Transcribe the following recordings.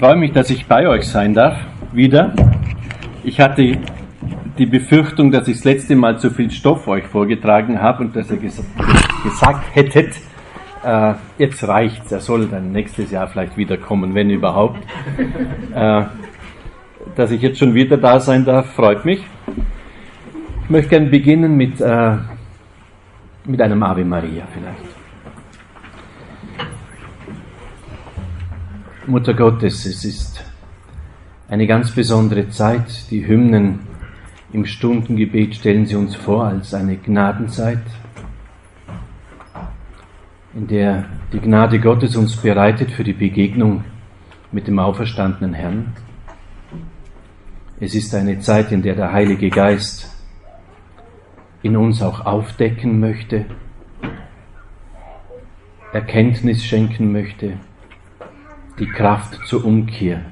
freue mich, dass ich bei euch sein darf, wieder. Ich hatte die Befürchtung, dass ich das letzte Mal zu viel Stoff euch vorgetragen habe und dass ihr ges gesagt hättet, äh, jetzt reicht's, er soll dann nächstes Jahr vielleicht wiederkommen, wenn überhaupt. Äh, dass ich jetzt schon wieder da sein darf, freut mich. Ich möchte gerne beginnen mit, äh, mit einem Ave Maria vielleicht. Mutter Gottes, es ist eine ganz besondere Zeit. Die Hymnen im Stundengebet stellen sie uns vor als eine Gnadenzeit, in der die Gnade Gottes uns bereitet für die Begegnung mit dem auferstandenen Herrn. Es ist eine Zeit, in der der Heilige Geist in uns auch aufdecken möchte, Erkenntnis schenken möchte, die Kraft zur Umkehr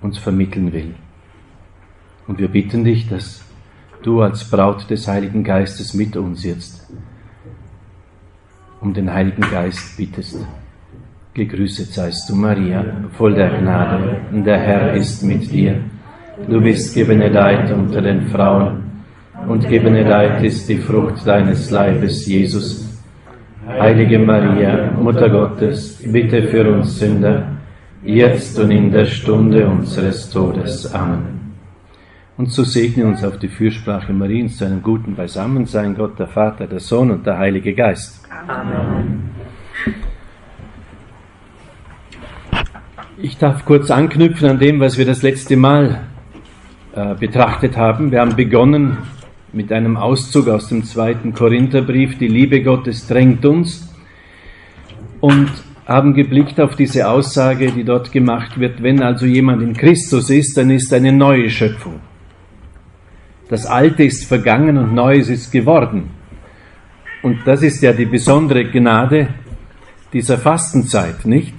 uns vermitteln will. Und wir bitten dich, dass du als Braut des Heiligen Geistes mit uns jetzt um den Heiligen Geist bittest. Gegrüßet seist du, Maria, voll der Gnade, der Herr ist mit dir. Du bist gebenedeit unter den Frauen, und gebenedeit ist die Frucht deines Leibes, Jesus. Heilige Maria, Mutter Gottes, bitte für uns Sünder, jetzt und in der Stunde unseres Todes. Amen. Und so segne uns auf die Fürsprache Mariens zu einem guten Beisammensein, Gott der Vater, der Sohn und der Heilige Geist. Amen. Ich darf kurz anknüpfen an dem, was wir das letzte Mal äh, betrachtet haben. Wir haben begonnen mit einem Auszug aus dem zweiten Korintherbrief, die Liebe Gottes drängt uns und haben geblickt auf diese Aussage, die dort gemacht wird, wenn also jemand in Christus ist, dann ist eine neue Schöpfung. Das Alte ist vergangen und Neues ist geworden. Und das ist ja die besondere Gnade dieser Fastenzeit, nicht?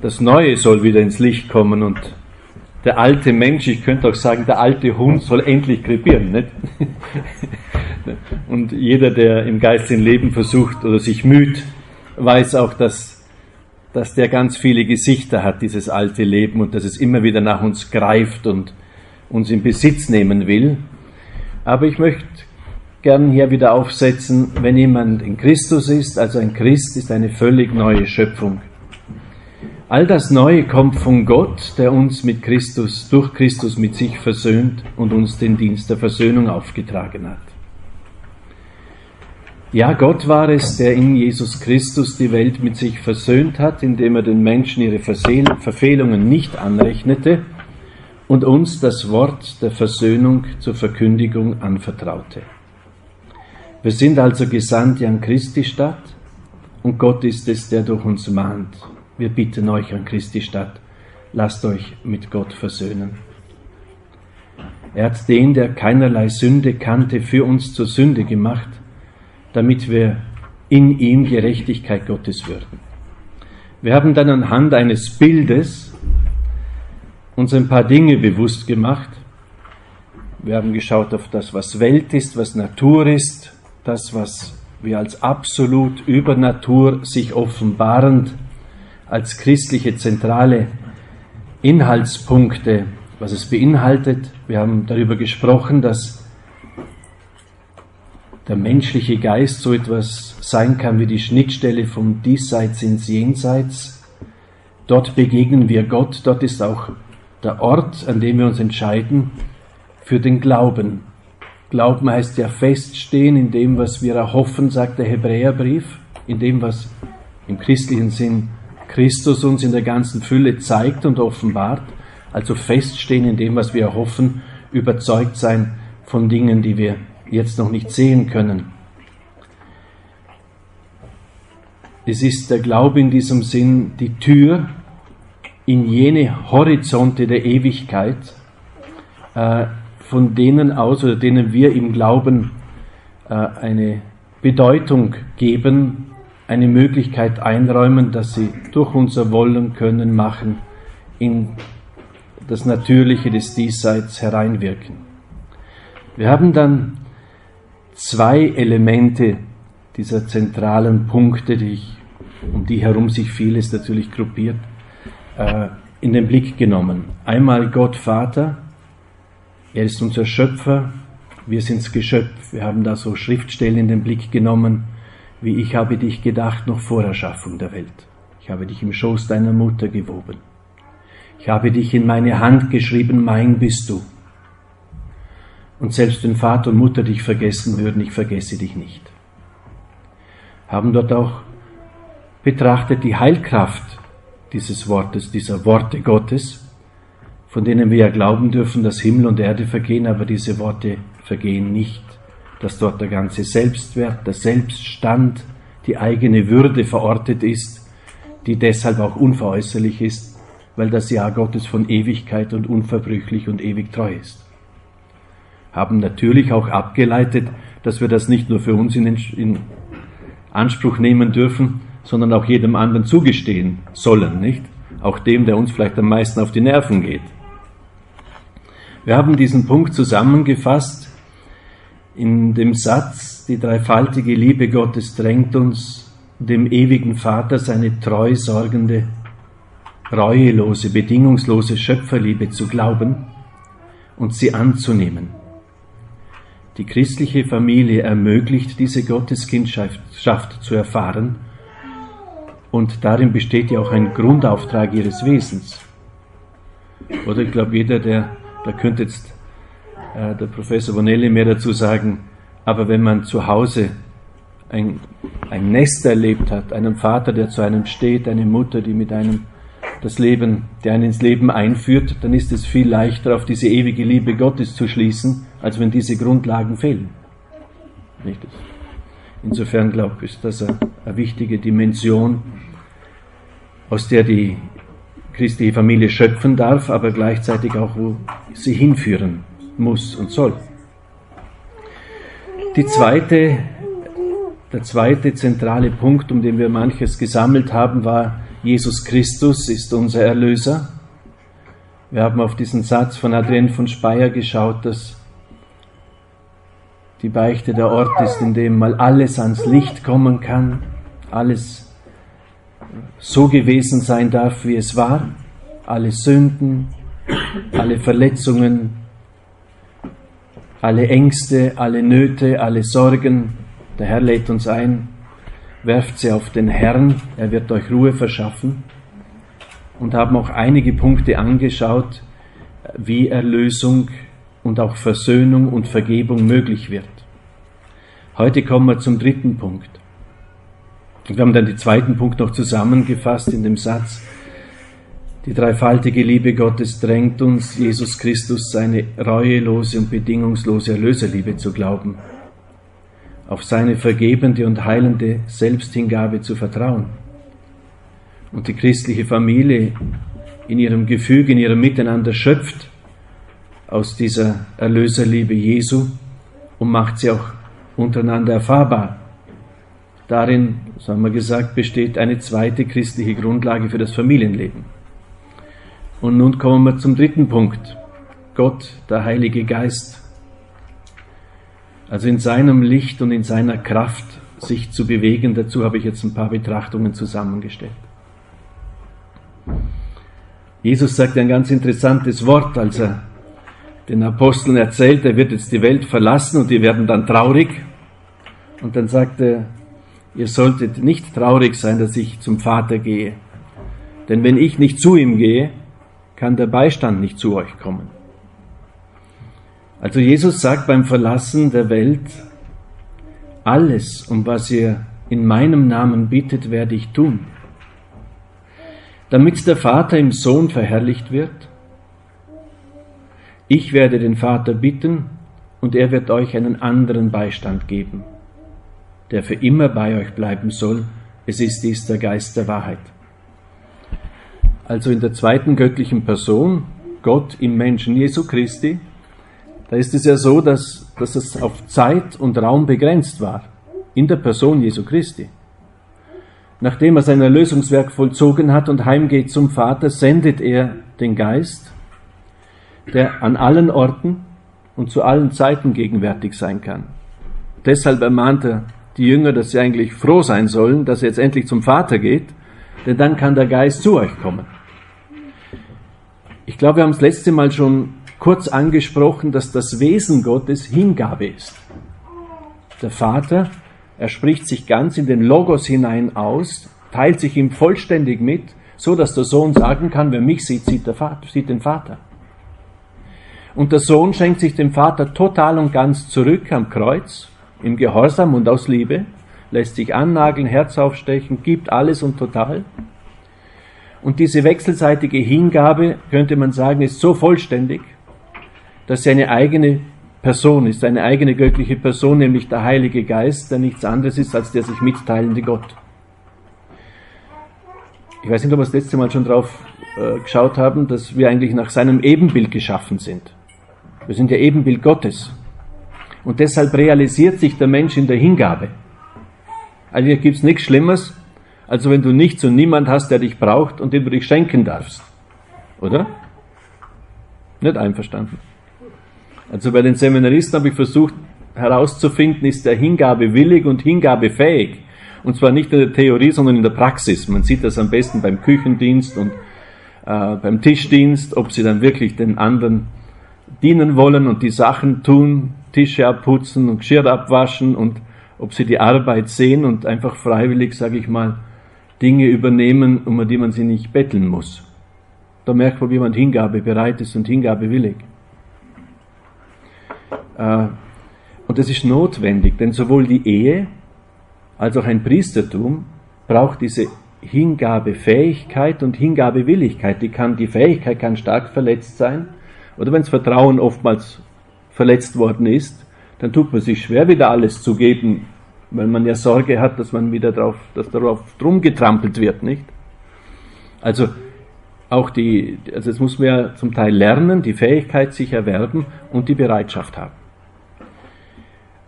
Das Neue soll wieder ins Licht kommen und der alte Mensch, ich könnte auch sagen, der alte Hund soll endlich krepieren. Nicht? Und jeder, der im geistigen Leben versucht oder sich müht, weiß auch, dass, dass der ganz viele Gesichter hat, dieses alte Leben, und dass es immer wieder nach uns greift und uns in Besitz nehmen will. Aber ich möchte gern hier wieder aufsetzen, wenn jemand in Christus ist, also ein Christ ist eine völlig neue Schöpfung. All das Neue kommt von Gott, der uns mit Christus, durch Christus mit sich versöhnt und uns den Dienst der Versöhnung aufgetragen hat. Ja, Gott war es, der in Jesus Christus die Welt mit sich versöhnt hat, indem er den Menschen ihre Verfehlungen nicht anrechnete und uns das Wort der Versöhnung zur Verkündigung anvertraute. Wir sind also Gesandte an Christi Stadt und Gott ist es, der durch uns mahnt wir bitten euch an Christi Stadt, lasst euch mit Gott versöhnen. Er hat den, der keinerlei Sünde kannte, für uns zur Sünde gemacht, damit wir in ihm Gerechtigkeit Gottes würden. Wir haben dann anhand eines Bildes uns ein paar Dinge bewusst gemacht. Wir haben geschaut auf das, was Welt ist, was Natur ist, das, was wir als absolut über Natur sich offenbarend als christliche zentrale Inhaltspunkte, was es beinhaltet. Wir haben darüber gesprochen, dass der menschliche Geist so etwas sein kann wie die Schnittstelle vom Diesseits ins Jenseits. Dort begegnen wir Gott, dort ist auch der Ort, an dem wir uns entscheiden für den Glauben. Glauben heißt ja feststehen in dem, was wir erhoffen, sagt der Hebräerbrief, in dem, was im christlichen Sinn Christus uns in der ganzen Fülle zeigt und offenbart, also feststehen in dem, was wir erhoffen, überzeugt sein von Dingen, die wir jetzt noch nicht sehen können. Es ist der Glaube in diesem Sinn die Tür in jene Horizonte der Ewigkeit, äh, von denen aus oder denen wir im Glauben äh, eine Bedeutung geben, eine Möglichkeit einräumen, dass sie durch unser Wollen können machen in das Natürliche des Diesseits hereinwirken. Wir haben dann zwei Elemente dieser zentralen Punkte, die ich, um die herum sich vieles natürlich gruppiert. äh, in den Blick genommen. Einmal Gott Vater, er ist unser Schöpfer, wir sind's Geschöpf. Wir haben da so Schriftstellen in den Blick genommen, wie ich habe dich gedacht noch vor Erschaffung der Welt. Ich habe dich im Schoß deiner Mutter gewoben. Ich habe dich in meine Hand geschrieben, mein bist du. Und selbst wenn Vater und Mutter dich vergessen würden, ich vergesse dich nicht. Haben dort auch betrachtet die Heilkraft dieses Wortes, dieser Worte Gottes, von denen wir ja glauben dürfen, dass Himmel und Erde vergehen, aber diese Worte vergehen nicht, dass dort der ganze Selbstwert, der Selbststand, die eigene Würde verortet ist, die deshalb auch unveräußerlich ist, weil das Ja Gottes von Ewigkeit und unverbrüchlich und ewig treu ist. Haben natürlich auch abgeleitet, dass wir das nicht nur für uns in, in Anspruch nehmen dürfen, sondern auch jedem anderen zugestehen sollen, nicht? Auch dem, der uns vielleicht am meisten auf die Nerven geht. Wir haben diesen Punkt zusammengefasst in dem Satz, die dreifaltige Liebe Gottes drängt uns, dem ewigen Vater seine treu sorgende, reuelose, bedingungslose Schöpferliebe zu glauben und sie anzunehmen. Die christliche Familie ermöglicht diese Gotteskindschaft zu erfahren und darin besteht ja auch ein Grundauftrag ihres Wesens. Oder ich glaube, jeder, der, da könnte jetzt äh, der Professor Bonelli mehr dazu sagen, aber wenn man zu Hause ein, ein Nest erlebt hat, einen Vater, der zu einem steht, eine Mutter, die mit einem das Leben, der einen ins Leben einführt, dann ist es viel leichter, auf diese ewige Liebe Gottes zu schließen, als wenn diese Grundlagen fehlen. Nicht? Insofern glaube ich, ist das eine, eine wichtige Dimension, aus der die christliche Familie schöpfen darf, aber gleichzeitig auch, wo sie hinführen muss und soll. Die zweite, der zweite zentrale Punkt, um den wir manches gesammelt haben, war, Jesus Christus ist unser Erlöser. Wir haben auf diesen Satz von Adrienne von Speyer geschaut, dass die Beichte der Ort ist, in dem mal alles ans Licht kommen kann, alles so gewesen sein darf, wie es war, alle Sünden, alle Verletzungen, alle Ängste, alle Nöte, alle Sorgen. Der Herr lädt uns ein, werft sie auf den Herrn, er wird euch Ruhe verschaffen. Und haben auch einige Punkte angeschaut, wie Erlösung und auch Versöhnung und Vergebung möglich wird. Heute kommen wir zum dritten Punkt. Wir haben dann den zweiten Punkt noch zusammengefasst in dem Satz, die dreifaltige Liebe Gottes drängt uns, Jesus Christus seine reuelose und bedingungslose Erlöserliebe zu glauben, auf seine vergebende und heilende Selbsthingabe zu vertrauen. Und die christliche Familie in ihrem Gefüge, in ihrem Miteinander schöpft aus dieser Erlöserliebe Jesu und macht sie auch untereinander erfahrbar. Darin, so haben wir gesagt, besteht eine zweite christliche Grundlage für das Familienleben. Und nun kommen wir zum dritten Punkt. Gott, der Heilige Geist. Also in seinem Licht und in seiner Kraft sich zu bewegen. Dazu habe ich jetzt ein paar Betrachtungen zusammengestellt. Jesus sagt ein ganz interessantes Wort, als er den Aposteln erzählt, er wird jetzt die Welt verlassen und die werden dann traurig. Und dann sagt er, ihr solltet nicht traurig sein, dass ich zum Vater gehe. Denn wenn ich nicht zu ihm gehe, kann der Beistand nicht zu euch kommen. Also Jesus sagt beim Verlassen der Welt, alles, um was ihr in meinem Namen bittet, werde ich tun, damit der Vater im Sohn verherrlicht wird. Ich werde den Vater bitten, und er wird euch einen anderen Beistand geben, der für immer bei euch bleiben soll. Es ist dies der Geist der Wahrheit also in der zweiten göttlichen Person, Gott im Menschen Jesu Christi, da ist es ja so, dass, dass es auf Zeit und Raum begrenzt war, in der Person Jesu Christi. Nachdem er sein Erlösungswerk vollzogen hat und heimgeht zum Vater, sendet er den Geist, der an allen Orten und zu allen Zeiten gegenwärtig sein kann. Deshalb ermahnt er die Jünger, dass sie eigentlich froh sein sollen, dass er jetzt endlich zum Vater geht, denn dann kann der Geist zu euch kommen. Ich glaube, wir haben das letzte Mal schon kurz angesprochen, dass das Wesen Gottes Hingabe ist. Der Vater, er spricht sich ganz in den Logos hinein aus, teilt sich ihm vollständig mit, so dass der Sohn sagen kann, wer mich sieht, sieht, Vater, sieht den Vater. Und der Sohn schenkt sich dem Vater total und ganz zurück am Kreuz, im Gehorsam und aus Liebe, lässt sich annageln, Herz aufstechen, gibt alles und total. Und diese wechselseitige Hingabe, könnte man sagen, ist so vollständig, dass sie eine eigene Person ist, eine eigene göttliche Person, nämlich der Heilige Geist, der nichts anderes ist als der sich mitteilende Gott. Ich weiß nicht, ob wir das letzte Mal schon drauf äh, geschaut haben, dass wir eigentlich nach seinem Ebenbild geschaffen sind. Wir sind ja Ebenbild Gottes. Und deshalb realisiert sich der Mensch in der Hingabe. Also hier gibt es nichts Schlimmes, als wenn du nichts und niemand hast, der dich braucht und den du dich schenken darfst. Oder? Nicht einverstanden. Also bei den Seminaristen habe ich versucht herauszufinden, ist der Hingabe willig und Hingabe fähig. Und zwar nicht in der Theorie, sondern in der Praxis. Man sieht das am besten beim Küchendienst und äh, beim Tischdienst, ob sie dann wirklich den anderen dienen wollen und die Sachen tun, Tische abputzen und Geschirr abwaschen und ob sie die Arbeit sehen und einfach freiwillig, sage ich mal, Dinge übernehmen, um die man sie nicht betteln muss. Da merkt man, wie man Hingabe bereit ist und Hingabe willig. Äh, und das ist notwendig, denn sowohl die Ehe als auch ein Priestertum braucht diese Hingabefähigkeit und Hingabewilligkeit. Die, kann, die Fähigkeit kann stark verletzt sein. Oder wenn das Vertrauen oftmals verletzt worden ist, dann tut man sich schwer, wieder alles zu geben, weil man ja Sorge hat, dass man wieder drauf, dass darauf drum getrampelt wird, nicht? Also auch die, also das muss man ja zum Teil lernen, die Fähigkeit sich erwerben und die Bereitschaft haben.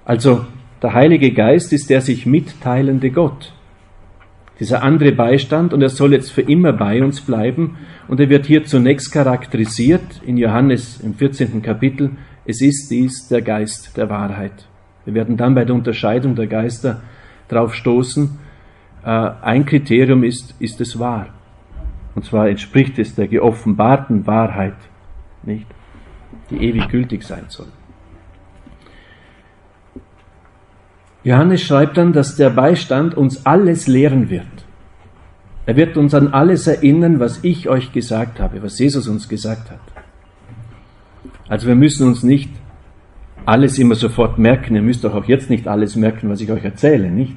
Also der Heilige Geist ist der sich mitteilende Gott. Dieser andere Beistand und er soll jetzt für immer bei uns bleiben und er wird hier zunächst charakterisiert in Johannes im 14. Kapitel, es ist dies der Geist der Wahrheit. Wir werden dann bei der Unterscheidung der Geister darauf stoßen, äh, ein Kriterium ist, ist es wahr. Und zwar entspricht es der geoffenbarten Wahrheit, nicht? Die ewig gültig sein soll. Johannes schreibt dann, dass der Beistand uns alles lehren wird. Er wird uns an alles erinnern, was ich euch gesagt habe, was Jesus uns gesagt hat. Also wir müssen uns nicht alles immer sofort merken. Ihr müsst doch auch jetzt nicht alles merken, was ich euch erzähle, nicht?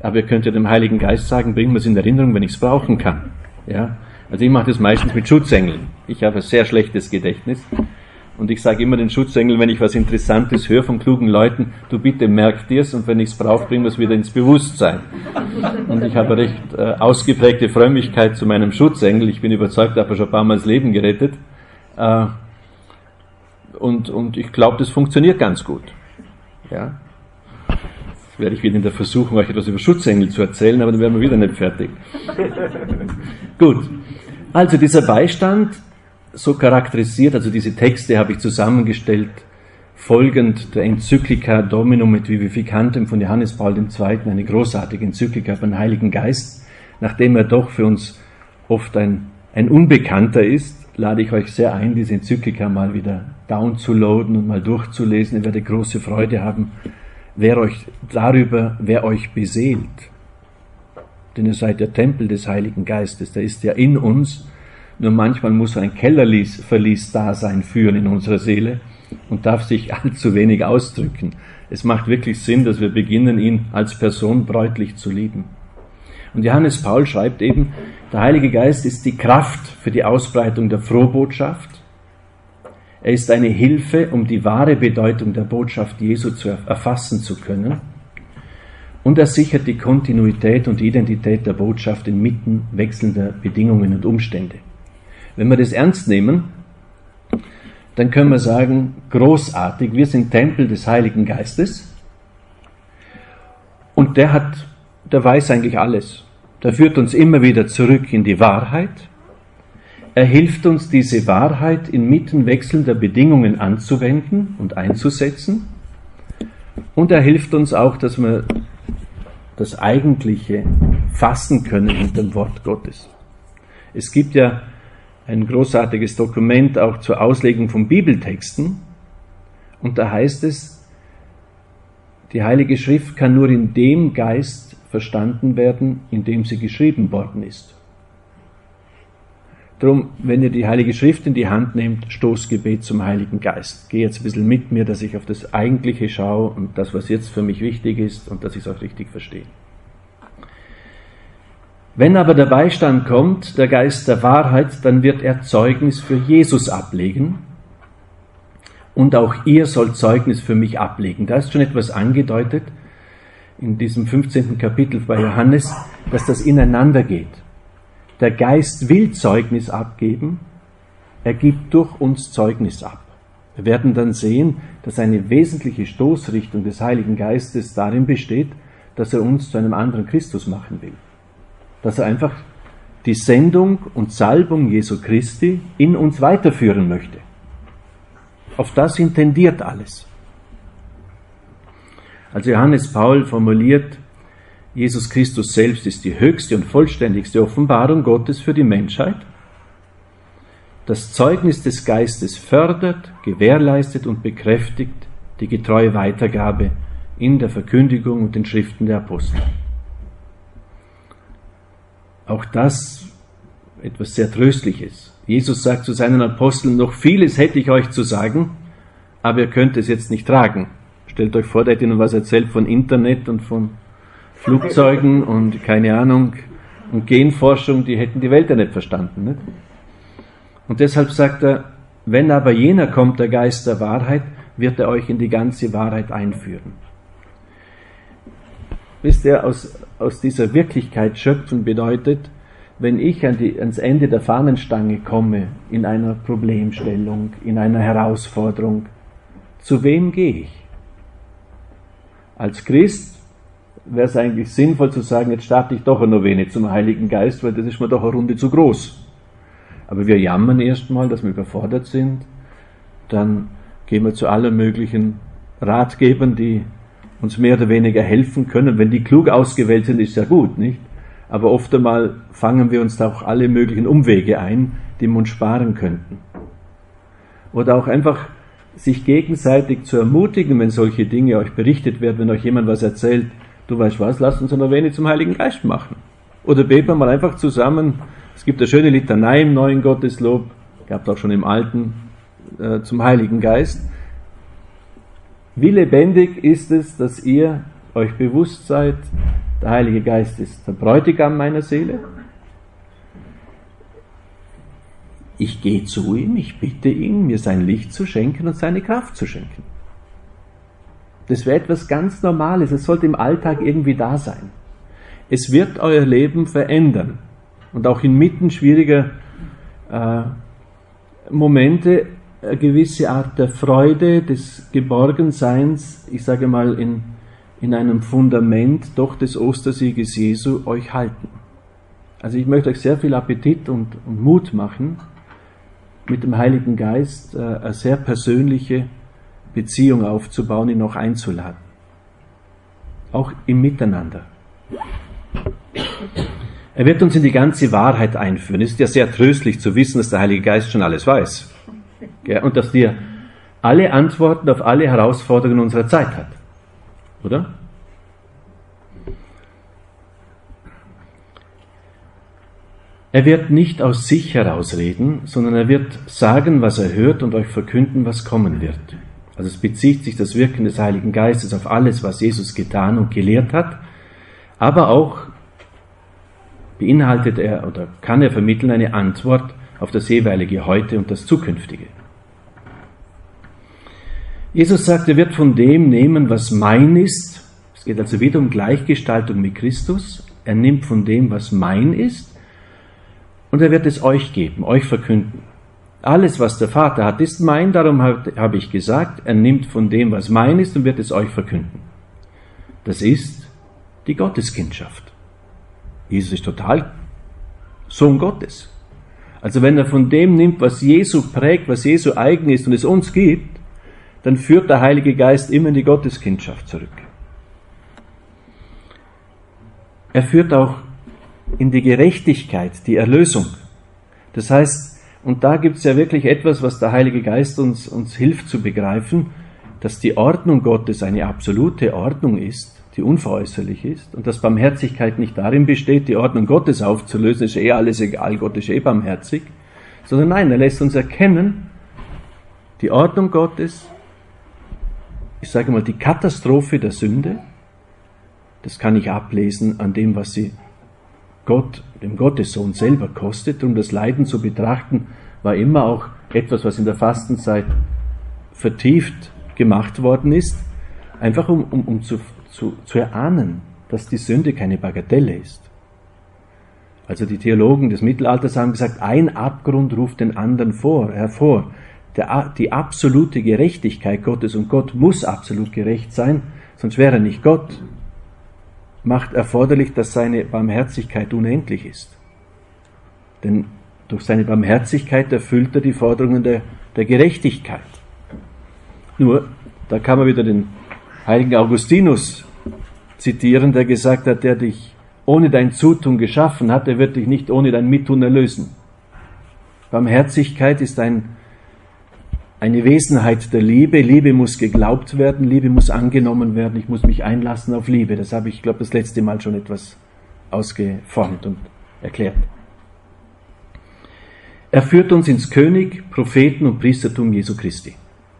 Aber ihr könnt ja dem Heiligen Geist sagen, bring mir es in Erinnerung, wenn ich es brauchen kann. Ja? Also ich mache das meistens mit Schutzengeln. Ich habe ein sehr schlechtes Gedächtnis. Und ich sage immer den Schutzengeln, wenn ich was Interessantes höre von klugen Leuten, du bitte merk dir's und wenn ich es brauche, bringen wir es wieder ins Bewusstsein. Und ich habe recht äh, ausgeprägte Frömmigkeit zu meinem Schutzengel. Ich bin überzeugt, er hat schon ein paar Mal das Leben gerettet. Äh, und, und ich glaube, das funktioniert ganz gut. Ja. Jetzt werde ich wieder in der Versuchung, euch etwas über Schutzengel zu erzählen, aber dann werden wir wieder nicht fertig. gut. Also dieser Beistand so charakterisiert, also diese Texte habe ich zusammengestellt, folgend der Enzyklika Dominum et Vivificantem von Johannes Paul II., eine großartige Enzyklika von Heiligen Geist, nachdem er doch für uns oft ein, ein Unbekannter ist, lade ich euch sehr ein, diese Enzyklika mal wieder downzuladen und mal durchzulesen. Ihr werdet große Freude haben, wer euch darüber, wer euch beseelt. Denn ihr seid der Tempel des Heiligen Geistes, der ist ja in uns nur manchmal muss ein Kellerverlies da sein führen in unserer Seele und darf sich allzu wenig ausdrücken. Es macht wirklich Sinn, dass wir beginnen, ihn als Person bräutlich zu lieben. Und Johannes Paul schreibt eben, der Heilige Geist ist die Kraft für die Ausbreitung der Frohbotschaft. Er ist eine Hilfe, um die wahre Bedeutung der Botschaft Jesu zu erfassen zu können. Und er sichert die Kontinuität und Identität der Botschaft inmitten wechselnder Bedingungen und Umstände. Wenn wir das ernst nehmen, dann können wir sagen, großartig, wir sind Tempel des Heiligen Geistes und der hat, der weiß eigentlich alles. Der führt uns immer wieder zurück in die Wahrheit. Er hilft uns, diese Wahrheit inmitten wechselnder Bedingungen anzuwenden und einzusetzen. Und er hilft uns auch, dass wir das Eigentliche fassen können mit dem Wort Gottes. Es gibt ja ein großartiges Dokument auch zur Auslegung von Bibeltexten. Und da heißt es, die Heilige Schrift kann nur in dem Geist verstanden werden, in dem sie geschrieben worden ist. Drum, wenn ihr die Heilige Schrift in die Hand nehmt, Stoßgebet zum Heiligen Geist. Geh jetzt ein bisschen mit mir, dass ich auf das Eigentliche schaue und das, was jetzt für mich wichtig ist und dass ich es auch richtig verstehe. Wenn aber der Beistand kommt, der Geist der Wahrheit, dann wird er Zeugnis für Jesus ablegen. Und auch ihr sollt Zeugnis für mich ablegen. Da ist schon etwas angedeutet in diesem 15. Kapitel bei Johannes, dass das ineinander geht. Der Geist will Zeugnis abgeben, er gibt durch uns Zeugnis ab. Wir werden dann sehen, dass eine wesentliche Stoßrichtung des Heiligen Geistes darin besteht, dass er uns zu einem anderen Christus machen will. Dass er einfach die Sendung und Salbung Jesu Christi in uns weiterführen möchte. Auf das intendiert alles. Also Johannes Paul formuliert Jesus Christus selbst ist die höchste und vollständigste Offenbarung Gottes für die Menschheit. Das Zeugnis des Geistes fördert, gewährleistet und bekräftigt die getreue Weitergabe in der Verkündigung und den Schriften der Apostel. Auch das etwas sehr Tröstliches. Jesus sagt zu seinen Aposteln, noch vieles hätte ich euch zu sagen, aber ihr könnt es jetzt nicht tragen. Stellt euch vor, der hätte ihnen was erzählt von Internet und von Flugzeugen und keine Ahnung und Genforschung, die hätten die Welt ja nicht verstanden. Nicht? Und deshalb sagt er, wenn aber jener kommt, der Geist der Wahrheit, wird er euch in die ganze Wahrheit einführen. Wisst ihr, aus, aus dieser Wirklichkeit schöpfen bedeutet, wenn ich an die, ans Ende der Fahnenstange komme, in einer Problemstellung, in einer Herausforderung, zu wem gehe ich? Als Christ wäre es eigentlich sinnvoll zu sagen, jetzt starte ich doch ein wenig zum Heiligen Geist, weil das ist mir doch eine Runde zu groß. Aber wir jammern erstmal, dass wir überfordert sind. Dann gehen wir zu allen möglichen Ratgebern, die uns mehr oder weniger helfen können. Wenn die klug ausgewählt sind, ist ja gut, nicht? Aber oft einmal fangen wir uns da auch alle möglichen Umwege ein, die wir uns sparen könnten. Oder auch einfach sich gegenseitig zu ermutigen, wenn solche Dinge euch berichtet werden, wenn euch jemand was erzählt, du weißt was, lasst uns ein wenig zum Heiligen Geist machen. Oder beten wir mal einfach zusammen. Es gibt eine schöne Litanei im neuen Gotteslob, gab es auch schon im alten, äh, zum Heiligen Geist. Wie lebendig ist es, dass ihr euch bewusst seid, der Heilige Geist ist der Bräutigam meiner Seele. Ich gehe zu ihm, ich bitte ihn, mir sein Licht zu schenken und seine Kraft zu schenken. Das wäre etwas ganz Normales. Es sollte im Alltag irgendwie da sein. Es wird euer Leben verändern. Und auch inmitten schwieriger äh, Momente eine gewisse Art der Freude, des Geborgenseins, ich sage mal in, in einem Fundament doch des Ostersieges Jesu euch halten. Also ich möchte euch sehr viel Appetit und, und Mut machen, mit dem Heiligen Geist äh, eine sehr persönliche Beziehung aufzubauen, ihn noch einzuladen. Auch im Miteinander. Er wird uns in die ganze Wahrheit einführen. Es ist ja sehr tröstlich zu wissen, dass der Heilige Geist schon alles weiß. Und dass dir alle Antworten auf alle Herausforderungen unserer Zeit hat. Oder? Er wird nicht aus sich herausreden, sondern er wird sagen, was er hört und euch verkünden, was kommen wird. Also es bezieht sich das Wirken des Heiligen Geistes auf alles, was Jesus getan und gelehrt hat, aber auch beinhaltet er oder kann er vermitteln eine Antwort auf das jeweilige Heute und das Zukünftige. Jesus sagt, er wird von dem nehmen, was mein ist. Es geht also wieder um Gleichgestaltung mit Christus. Er nimmt von dem, was mein ist, und er wird es euch geben, euch verkünden. Alles, was der Vater hat, ist mein, darum habe ich gesagt, er nimmt von dem, was mein ist und wird es euch verkünden. Das ist die Gotteskindschaft. Jesus ist total Sohn Gottes. Also wenn er von dem nimmt, was Jesu prägt, was Jesu eigen ist und es uns gibt, dann führt der Heilige Geist immer in die Gotteskindschaft zurück. Er führt auch in die Gerechtigkeit, die Erlösung. Das heißt, Und da gibt es ja wirklich etwas, was der Heilige Geist uns, uns hilft zu begreifen, dass die Ordnung Gottes eine absolute Ordnung ist, die unveräußerlich ist, und dass Barmherzigkeit nicht darin besteht, die Ordnung Gottes aufzulösen, ist eh alles egal, Gott ist eh barmherzig, sondern nein, er lässt uns erkennen, die Ordnung Gottes, ich sage mal, die Katastrophe der Sünde, das kann ich ablesen an dem, was sie Gott, dem Gottessohn selber kostet. Um das Leiden zu betrachten, war immer auch etwas, was in der Fastenzeit vertieft gemacht worden ist, einfach um, um, um zu, zu, zu erahnen, dass die Sünde keine Bagatelle ist. Also die Theologen des Mittelalters haben gesagt, ein Abgrund ruft den anderen vor, hervor. Der, die absolute Gerechtigkeit Gottes, und Gott muss absolut gerecht sein, sonst wäre er nicht Gott, macht erforderlich, dass seine Barmherzigkeit unendlich ist. Denn durch seine Barmherzigkeit erfüllt er die Forderungen der, der Gerechtigkeit. Nur, da kann man wieder den heiligen Augustinus zitieren, der gesagt hat, der dich ohne dein Zutun geschaffen hat, der wird dich nicht ohne dein Mittun erlösen. Barmherzigkeit ist ein eine Wesenheit der Liebe. Liebe muss geglaubt werden, Liebe muss angenommen werden, ich muss mich einlassen auf Liebe. Das habe ich, glaube das letzte Mal schon etwas ausgeformt und erklärt. Er führt uns ins König, Propheten und Priestertum Jesu Christi.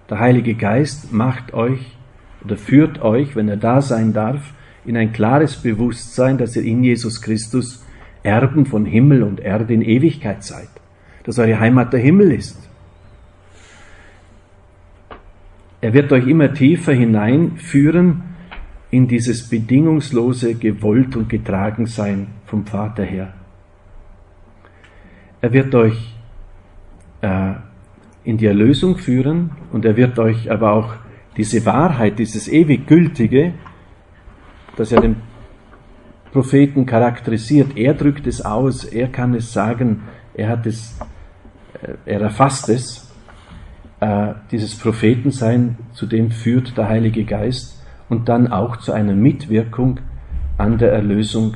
Der Heilige Geist macht euch oder führt euch, wenn er da sein darf, in ein klares Bewusstsein, dass ihr in Jesus Christus Erben von Himmel und Erde in Ewigkeit seid, dass eure Heimat der Himmel ist Er wird euch immer tiefer hineinführen in dieses bedingungslose Gewollt und Getragensein vom Vater her. Er wird euch äh, in die Erlösung führen und er wird euch aber auch diese Wahrheit, dieses ewig Gültige, das er den Propheten charakterisiert, er drückt es aus, er kann es sagen, er hat es, äh, er erfasst es äh, dieses Prophetensein, zu dem führt der Heilige Geist und dann auch zu einer Mitwirkung an der Erlösung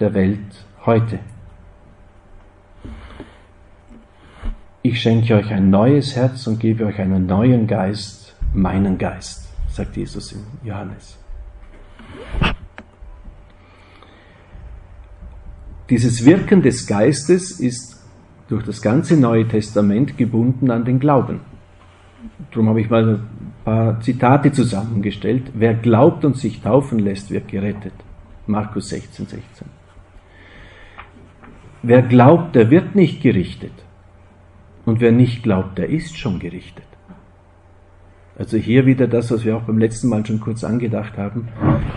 der Welt heute. Ich schenke euch ein neues Herz und gebe euch einen neuen Geist, meinen Geist, sagt Jesus in Johannes. Dieses Wirken des Geistes ist durch das ganze Neue Testament gebunden an den Glauben. Darum habe ich mal ein paar Zitate zusammengestellt. Wer glaubt und sich taufen lässt, wird gerettet. Markus 16, 16. Wer glaubt, der wird nicht gerichtet. Und wer nicht glaubt, der ist schon gerichtet. Also hier wieder das, was wir auch beim letzten Mal schon kurz angedacht haben.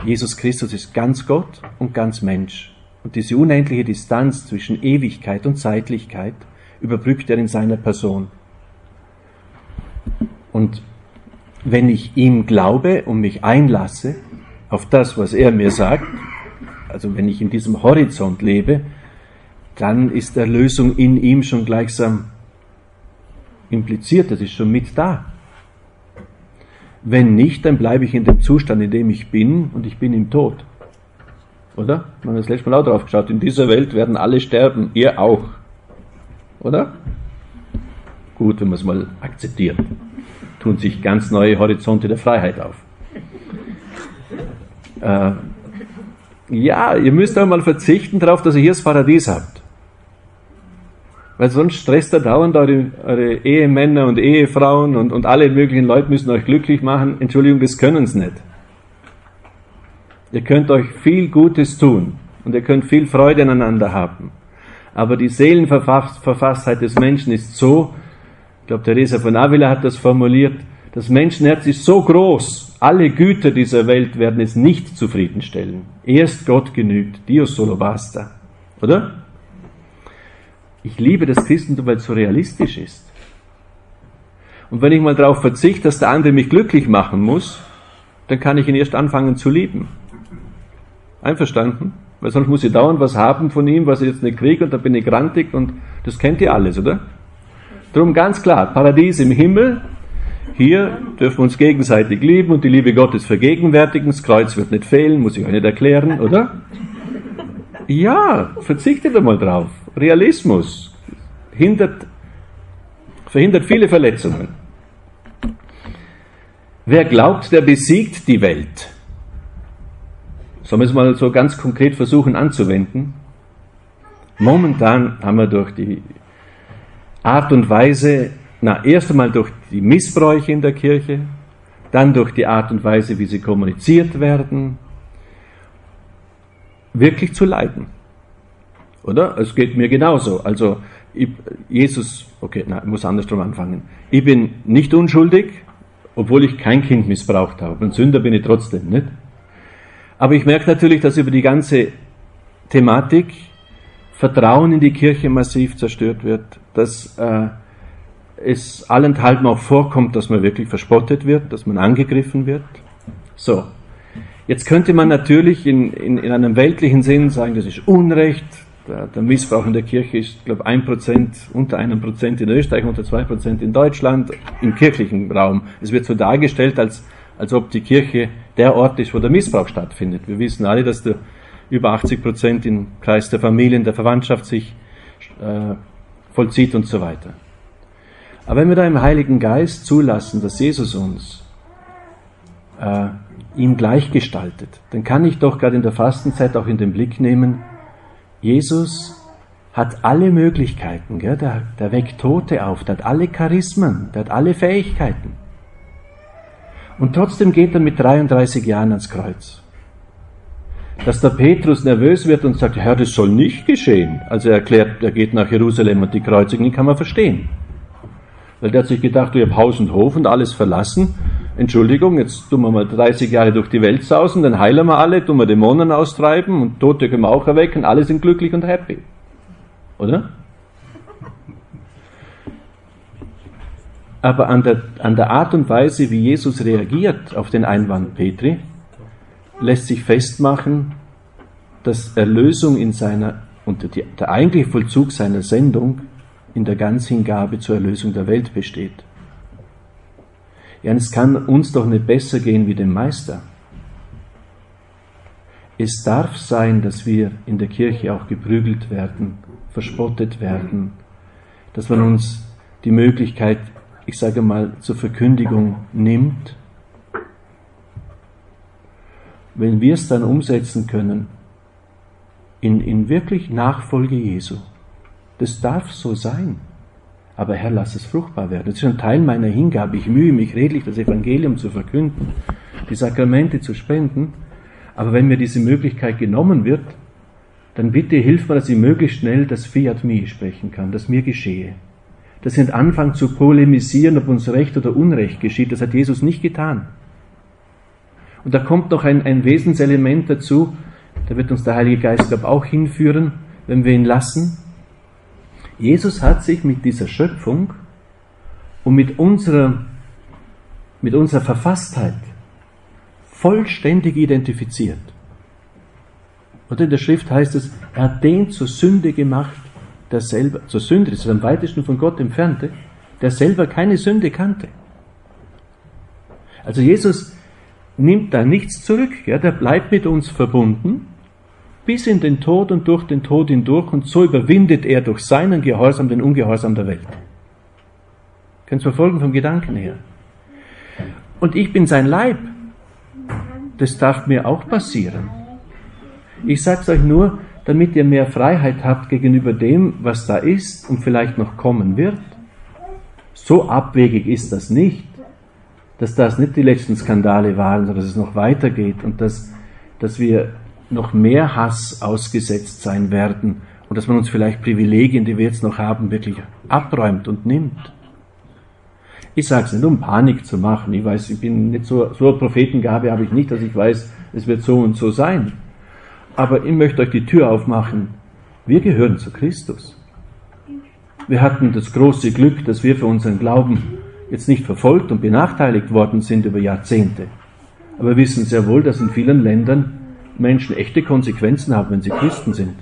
Jesus Christus ist ganz Gott und ganz Mensch. Und diese unendliche Distanz zwischen Ewigkeit und Zeitlichkeit überbrückt er in seiner Person. Und wenn ich ihm glaube und mich einlasse auf das, was er mir sagt, also wenn ich in diesem Horizont lebe, dann ist Erlösung in ihm schon gleichsam impliziert, das ist schon mit da. Wenn nicht, dann bleibe ich in dem Zustand, in dem ich bin und ich bin im Tod. Oder? Man hat das letzte Mal auch drauf geschaut. In dieser Welt werden alle sterben, ihr auch. Oder? Gut, wenn man es mal akzeptiert tun sich ganz neue Horizonte der Freiheit auf. Äh, ja, ihr müsst einmal verzichten darauf, dass ihr hier das Paradies habt. Weil sonst stresst er dauernd eure, eure Ehemänner und Ehefrauen und, und alle möglichen Leute müssen euch glücklich machen. Entschuldigung, das können sie nicht. Ihr könnt euch viel Gutes tun und ihr könnt viel Freude aneinander haben. Aber die Seelenverfasstheit des Menschen ist so, glaube, Teresa von Avila hat das formuliert, das Menschenherz ist so groß, alle Güter dieser Welt werden es nicht zufriedenstellen. Erst Gott genügt, Dios solo basta. Oder? Ich liebe das Christentum, weil es so realistisch ist. Und wenn ich mal darauf verzichte, dass der andere mich glücklich machen muss, dann kann ich ihn erst anfangen zu lieben. Einverstanden? Weil sonst muss ich dauernd was haben von ihm, was ich jetzt nicht kriege und da bin ich grantig und das kennt ihr alles, oder? Drum ganz klar, Paradies im Himmel, hier dürfen wir uns gegenseitig lieben und die Liebe Gottes vergegenwärtigen. Das Kreuz wird nicht fehlen, muss ich euch nicht erklären, oder? Ja, verzichtet einmal drauf. Realismus hindert verhindert viele Verletzungen. Wer glaubt, der besiegt die Welt. Sollen wir es mal so ganz konkret versuchen anzuwenden? Momentan haben wir durch die Art und Weise, na, erst einmal durch die Missbräuche in der Kirche, dann durch die Art und Weise, wie sie kommuniziert werden, wirklich zu leiden. Oder? Es geht mir genauso. Also, ich, Jesus, okay, na, ich muss andersrum anfangen. Ich bin nicht unschuldig, obwohl ich kein Kind missbraucht habe. Ein Sünder bin ich trotzdem, nicht? Aber ich merke natürlich, dass über die ganze Thematik Vertrauen in die Kirche massiv zerstört wird, dass äh, es allenthalben auch vorkommt, dass man wirklich verspottet wird, dass man angegriffen wird. So, jetzt könnte man natürlich in, in, in einem weltlichen Sinn sagen, das ist Unrecht, der, der Missbrauch in der Kirche ist, glaube ich, ein Prozent, unter einem Prozent in Österreich, unter zwei Prozent in Deutschland, im kirchlichen Raum. Es wird so dargestellt, als, als ob die Kirche der Ort ist, wo der Missbrauch stattfindet. Wir wissen alle, dass der über 80 Prozent im Kreis der Familien, der Verwandtschaft sich äh, vollzieht und so weiter. Aber wenn wir da im Heiligen Geist zulassen, dass Jesus uns äh, ihm gleichgestaltet, dann kann ich doch gerade in der Fastenzeit auch in den Blick nehmen, Jesus hat alle Möglichkeiten, gell? Der, der weckt Tote auf, der hat alle Charismen, der hat alle Fähigkeiten. Und trotzdem geht er mit 33 Jahren ans Kreuz dass der Petrus nervös wird und sagt, Herr, das soll nicht geschehen. Also er erklärt, er geht nach Jerusalem und die Kreuzigung kann man verstehen. Weil der hat sich gedacht, ich habe Haus und Hof und alles verlassen. Entschuldigung, jetzt tun wir mal 30 Jahre durch die Welt sausen, dann heilen wir alle, tun wir Dämonen austreiben und Tote können wir auch erwecken, alle sind glücklich und happy. Oder? Aber an der, an der Art und Weise, wie Jesus reagiert auf den Einwand Petri, lässt sich festmachen, dass Erlösung in seiner und der eigentliche Vollzug seiner Sendung in der Ganzhingabe zur Erlösung der Welt besteht. Ja, es kann uns doch nicht besser gehen wie dem Meister. Es darf sein, dass wir in der Kirche auch geprügelt werden, verspottet werden, dass man uns die Möglichkeit, ich sage mal, zur Verkündigung nimmt wenn wir es dann umsetzen können, in, in wirklich Nachfolge Jesu. Das darf so sein. Aber Herr, lass es fruchtbar werden. Das ist ein Teil meiner Hingabe. Ich mühe mich redlich, das Evangelium zu verkünden, die Sakramente zu spenden. Aber wenn mir diese Möglichkeit genommen wird, dann bitte hilf mir, dass ich möglichst schnell das Fiat Mi sprechen kann, dass mir geschehe. Dass ich anfange zu polemisieren, ob uns Recht oder Unrecht geschieht. Das hat Jesus nicht getan. Und da kommt noch ein, ein Wesenselement dazu, da wird uns der Heilige Geist, glaube auch hinführen, wenn wir ihn lassen. Jesus hat sich mit dieser Schöpfung und mit unserer, mit unserer Verfasstheit vollständig identifiziert. Und in der Schrift heißt es, er hat den zur Sünde gemacht, der selber, zur Sünde, das ist am weitesten von Gott entfernte, der selber keine Sünde kannte. Also Jesus nimmt da nichts zurück, ja, der bleibt mit uns verbunden bis in den Tod und durch den Tod hindurch und so überwindet er durch seinen Gehorsam den Ungehorsam der Welt. Kannst du verfolgen vom Gedanken her? Und ich bin sein Leib. Das darf mir auch passieren. Ich sage es euch nur, damit ihr mehr Freiheit habt gegenüber dem, was da ist und vielleicht noch kommen wird. So abwegig ist das nicht dass das nicht die letzten Skandale waren, sondern dass es noch weitergeht und dass, dass wir noch mehr Hass ausgesetzt sein werden und dass man uns vielleicht Privilegien, die wir jetzt noch haben, wirklich abräumt und nimmt. Ich sage es nicht, um Panik zu machen. Ich weiß, ich bin nicht so, so eine Prophetengabe habe ich nicht, dass ich weiß, es wird so und so sein. Aber ich möchte euch die Tür aufmachen. Wir gehören zu Christus. Wir hatten das große Glück, dass wir für unseren Glauben jetzt nicht verfolgt und benachteiligt worden sind über Jahrzehnte. Aber wir wissen sehr wohl, dass in vielen Ländern Menschen echte Konsequenzen haben, wenn sie Christen sind.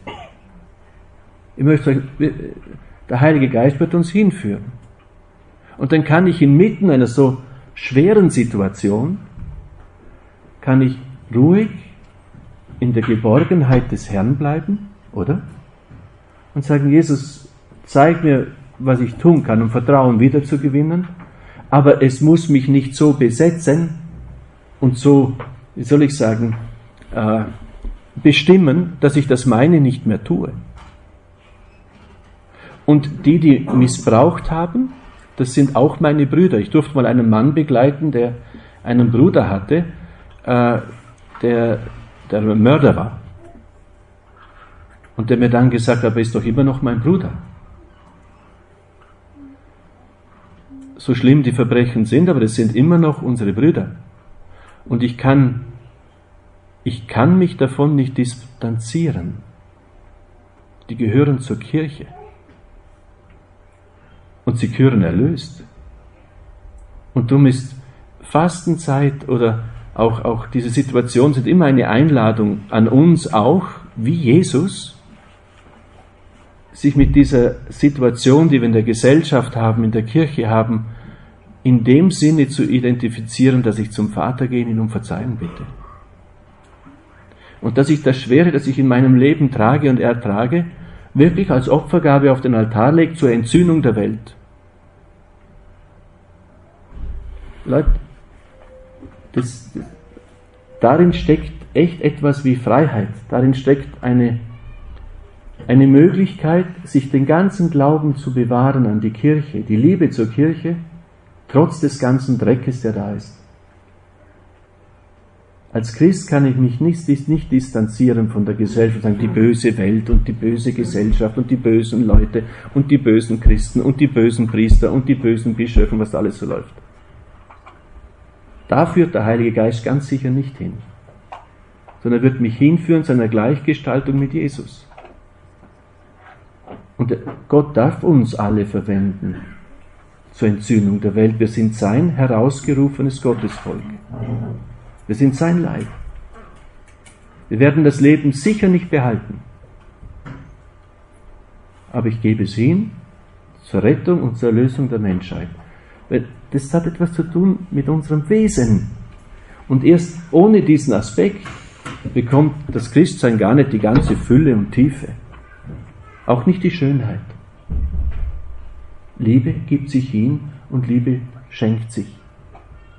Ich möchte sagen, der Heilige Geist wird uns hinführen. Und dann kann ich inmitten einer so schweren Situation, kann ich ruhig in der Geborgenheit des Herrn bleiben, oder? Und sagen, Jesus, zeig mir, was ich tun kann, um Vertrauen wiederzugewinnen, aber es muss mich nicht so besetzen und so, wie soll ich sagen, äh, bestimmen, dass ich das meine nicht mehr tue. Und die, die missbraucht haben, das sind auch meine Brüder. Ich durfte mal einen Mann begleiten, der einen Bruder hatte, äh, der, der Mörder war. Und der mir dann gesagt hat, aber ist doch immer noch mein Bruder. So schlimm die Verbrechen sind, aber das sind immer noch unsere Brüder. Und ich kann, ich kann mich davon nicht distanzieren. Die gehören zur Kirche und sie gehören erlöst. Und darum ist Fastenzeit oder auch, auch diese Situation sind immer eine Einladung an uns auch, wie Jesus, sich mit dieser Situation, die wir in der Gesellschaft haben, in der Kirche haben, in dem Sinne zu identifizieren, dass ich zum Vater gehe und ihn um Verzeihung bitte. Und dass ich das Schwere, das ich in meinem Leben trage und ertrage, wirklich als Opfergabe auf den Altar lege zur Entzündung der Welt. Leute, das, darin steckt echt etwas wie Freiheit. Darin steckt eine, eine Möglichkeit, sich den ganzen Glauben zu bewahren an die Kirche, die Liebe zur Kirche, trotz des ganzen Dreckes, der da ist. Als Christ kann ich mich nicht, nicht distanzieren von der Gesellschaft, sagen, die böse Welt und die böse Gesellschaft und die bösen Leute und die bösen Christen und die bösen Priester und die bösen Bischöfe, was da alles so läuft. Da führt der Heilige Geist ganz sicher nicht hin, sondern er wird mich hinführen zu einer Gleichgestaltung mit Jesus. Und Gott darf uns alle verwenden zur Entzündung der Welt. Wir sind sein herausgerufenes Gottesvolk. Wir sind sein Leib. Wir werden das Leben sicher nicht behalten. Aber ich gebe es hin zur Rettung und zur Erlösung der Menschheit. Das hat etwas zu tun mit unserem Wesen. Und erst ohne diesen Aspekt bekommt das Christsein gar nicht die ganze Fülle und Tiefe. Auch nicht die Schönheit. Liebe gibt sich hin und Liebe schenkt sich.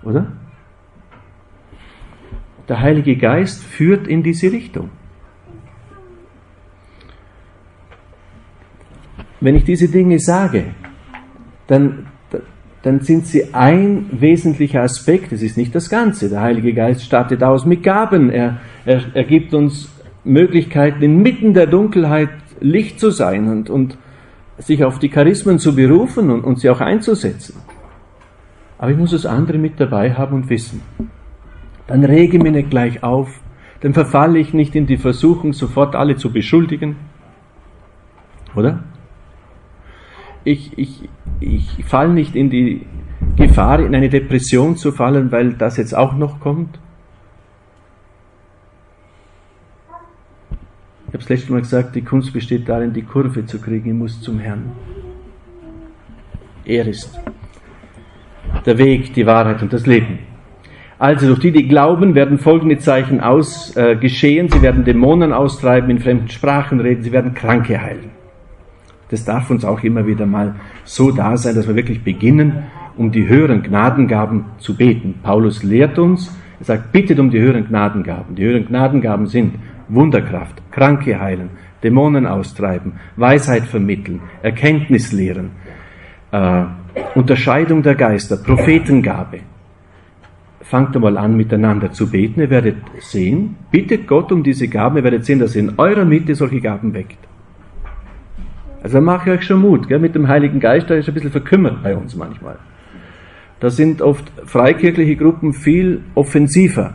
Oder? Der Heilige Geist führt in diese Richtung. Wenn ich diese Dinge sage, dann dann sind sie ein wesentlicher Aspekt. Es ist nicht das Ganze. Der Heilige Geist startet aus mit Gaben. Er, er, er gibt uns Möglichkeiten, inmitten der Dunkelheit Licht zu sein und, und sich auf die Charismen zu berufen und, und sie auch einzusetzen. Aber ich muss das andere mit dabei haben und wissen. Dann rege mich nicht gleich auf, dann verfalle ich nicht in die Versuchung, sofort alle zu beschuldigen. Oder? ich, ich, ich falle nicht in die Gefahr, in eine Depression zu fallen, weil das jetzt auch noch kommt. Ich habe es letztes Mal gesagt, die Kunst besteht darin, die Kurve zu kriegen. Ich muss zum Herrn. Er ist der Weg, die Wahrheit und das Leben. Also durch die, die glauben, werden folgende Zeichen aus, äh, geschehen. Sie werden Dämonen austreiben, in fremden Sprachen reden, sie werden Kranke heilen. Das darf uns auch immer wieder mal so da sein, dass wir wirklich beginnen, um die höheren Gnadengaben zu beten. Paulus lehrt uns, er sagt, bittet um die höheren Gnadengaben. Die höheren Gnadengaben sind Wunderkraft, Kranke heilen, Dämonen austreiben, Weisheit vermitteln, Erkenntnis lehren, äh, Unterscheidung der Geister, Prophetengabe. Fangt einmal an, miteinander zu beten. Ihr werdet sehen, bittet Gott um diese Gaben. Ihr werdet sehen, dass er in eurer Mitte solche Gaben weckt. Also mache ich euch schon Mut. Gell? Mit dem Heiligen Geist, der ist ein bisschen verkümmert bei uns manchmal. Da sind oft freikirchliche Gruppen viel offensiver.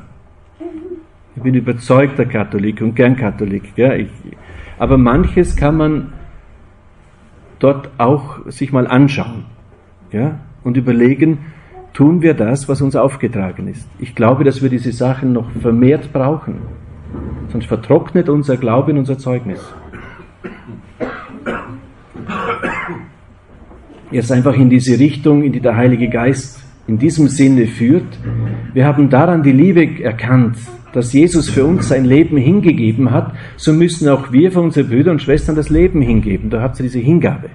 Ich bin überzeugter Katholik und gern Katholik. Gell? Ich, aber manches kann man dort auch sich mal anschauen ja? und überlegen, tun wir das, was uns aufgetragen ist. Ich glaube, dass wir diese Sachen noch vermehrt brauchen. Sonst vertrocknet unser Glaube und unser Zeugnis. jetzt einfach in diese Richtung, in die der Heilige Geist in diesem Sinne führt. Wir haben daran die Liebe erkannt, dass Jesus für uns sein Leben hingegeben hat, so müssen auch wir für unsere Brüder und Schwestern das Leben hingeben. Da habt ihr diese Hingabe.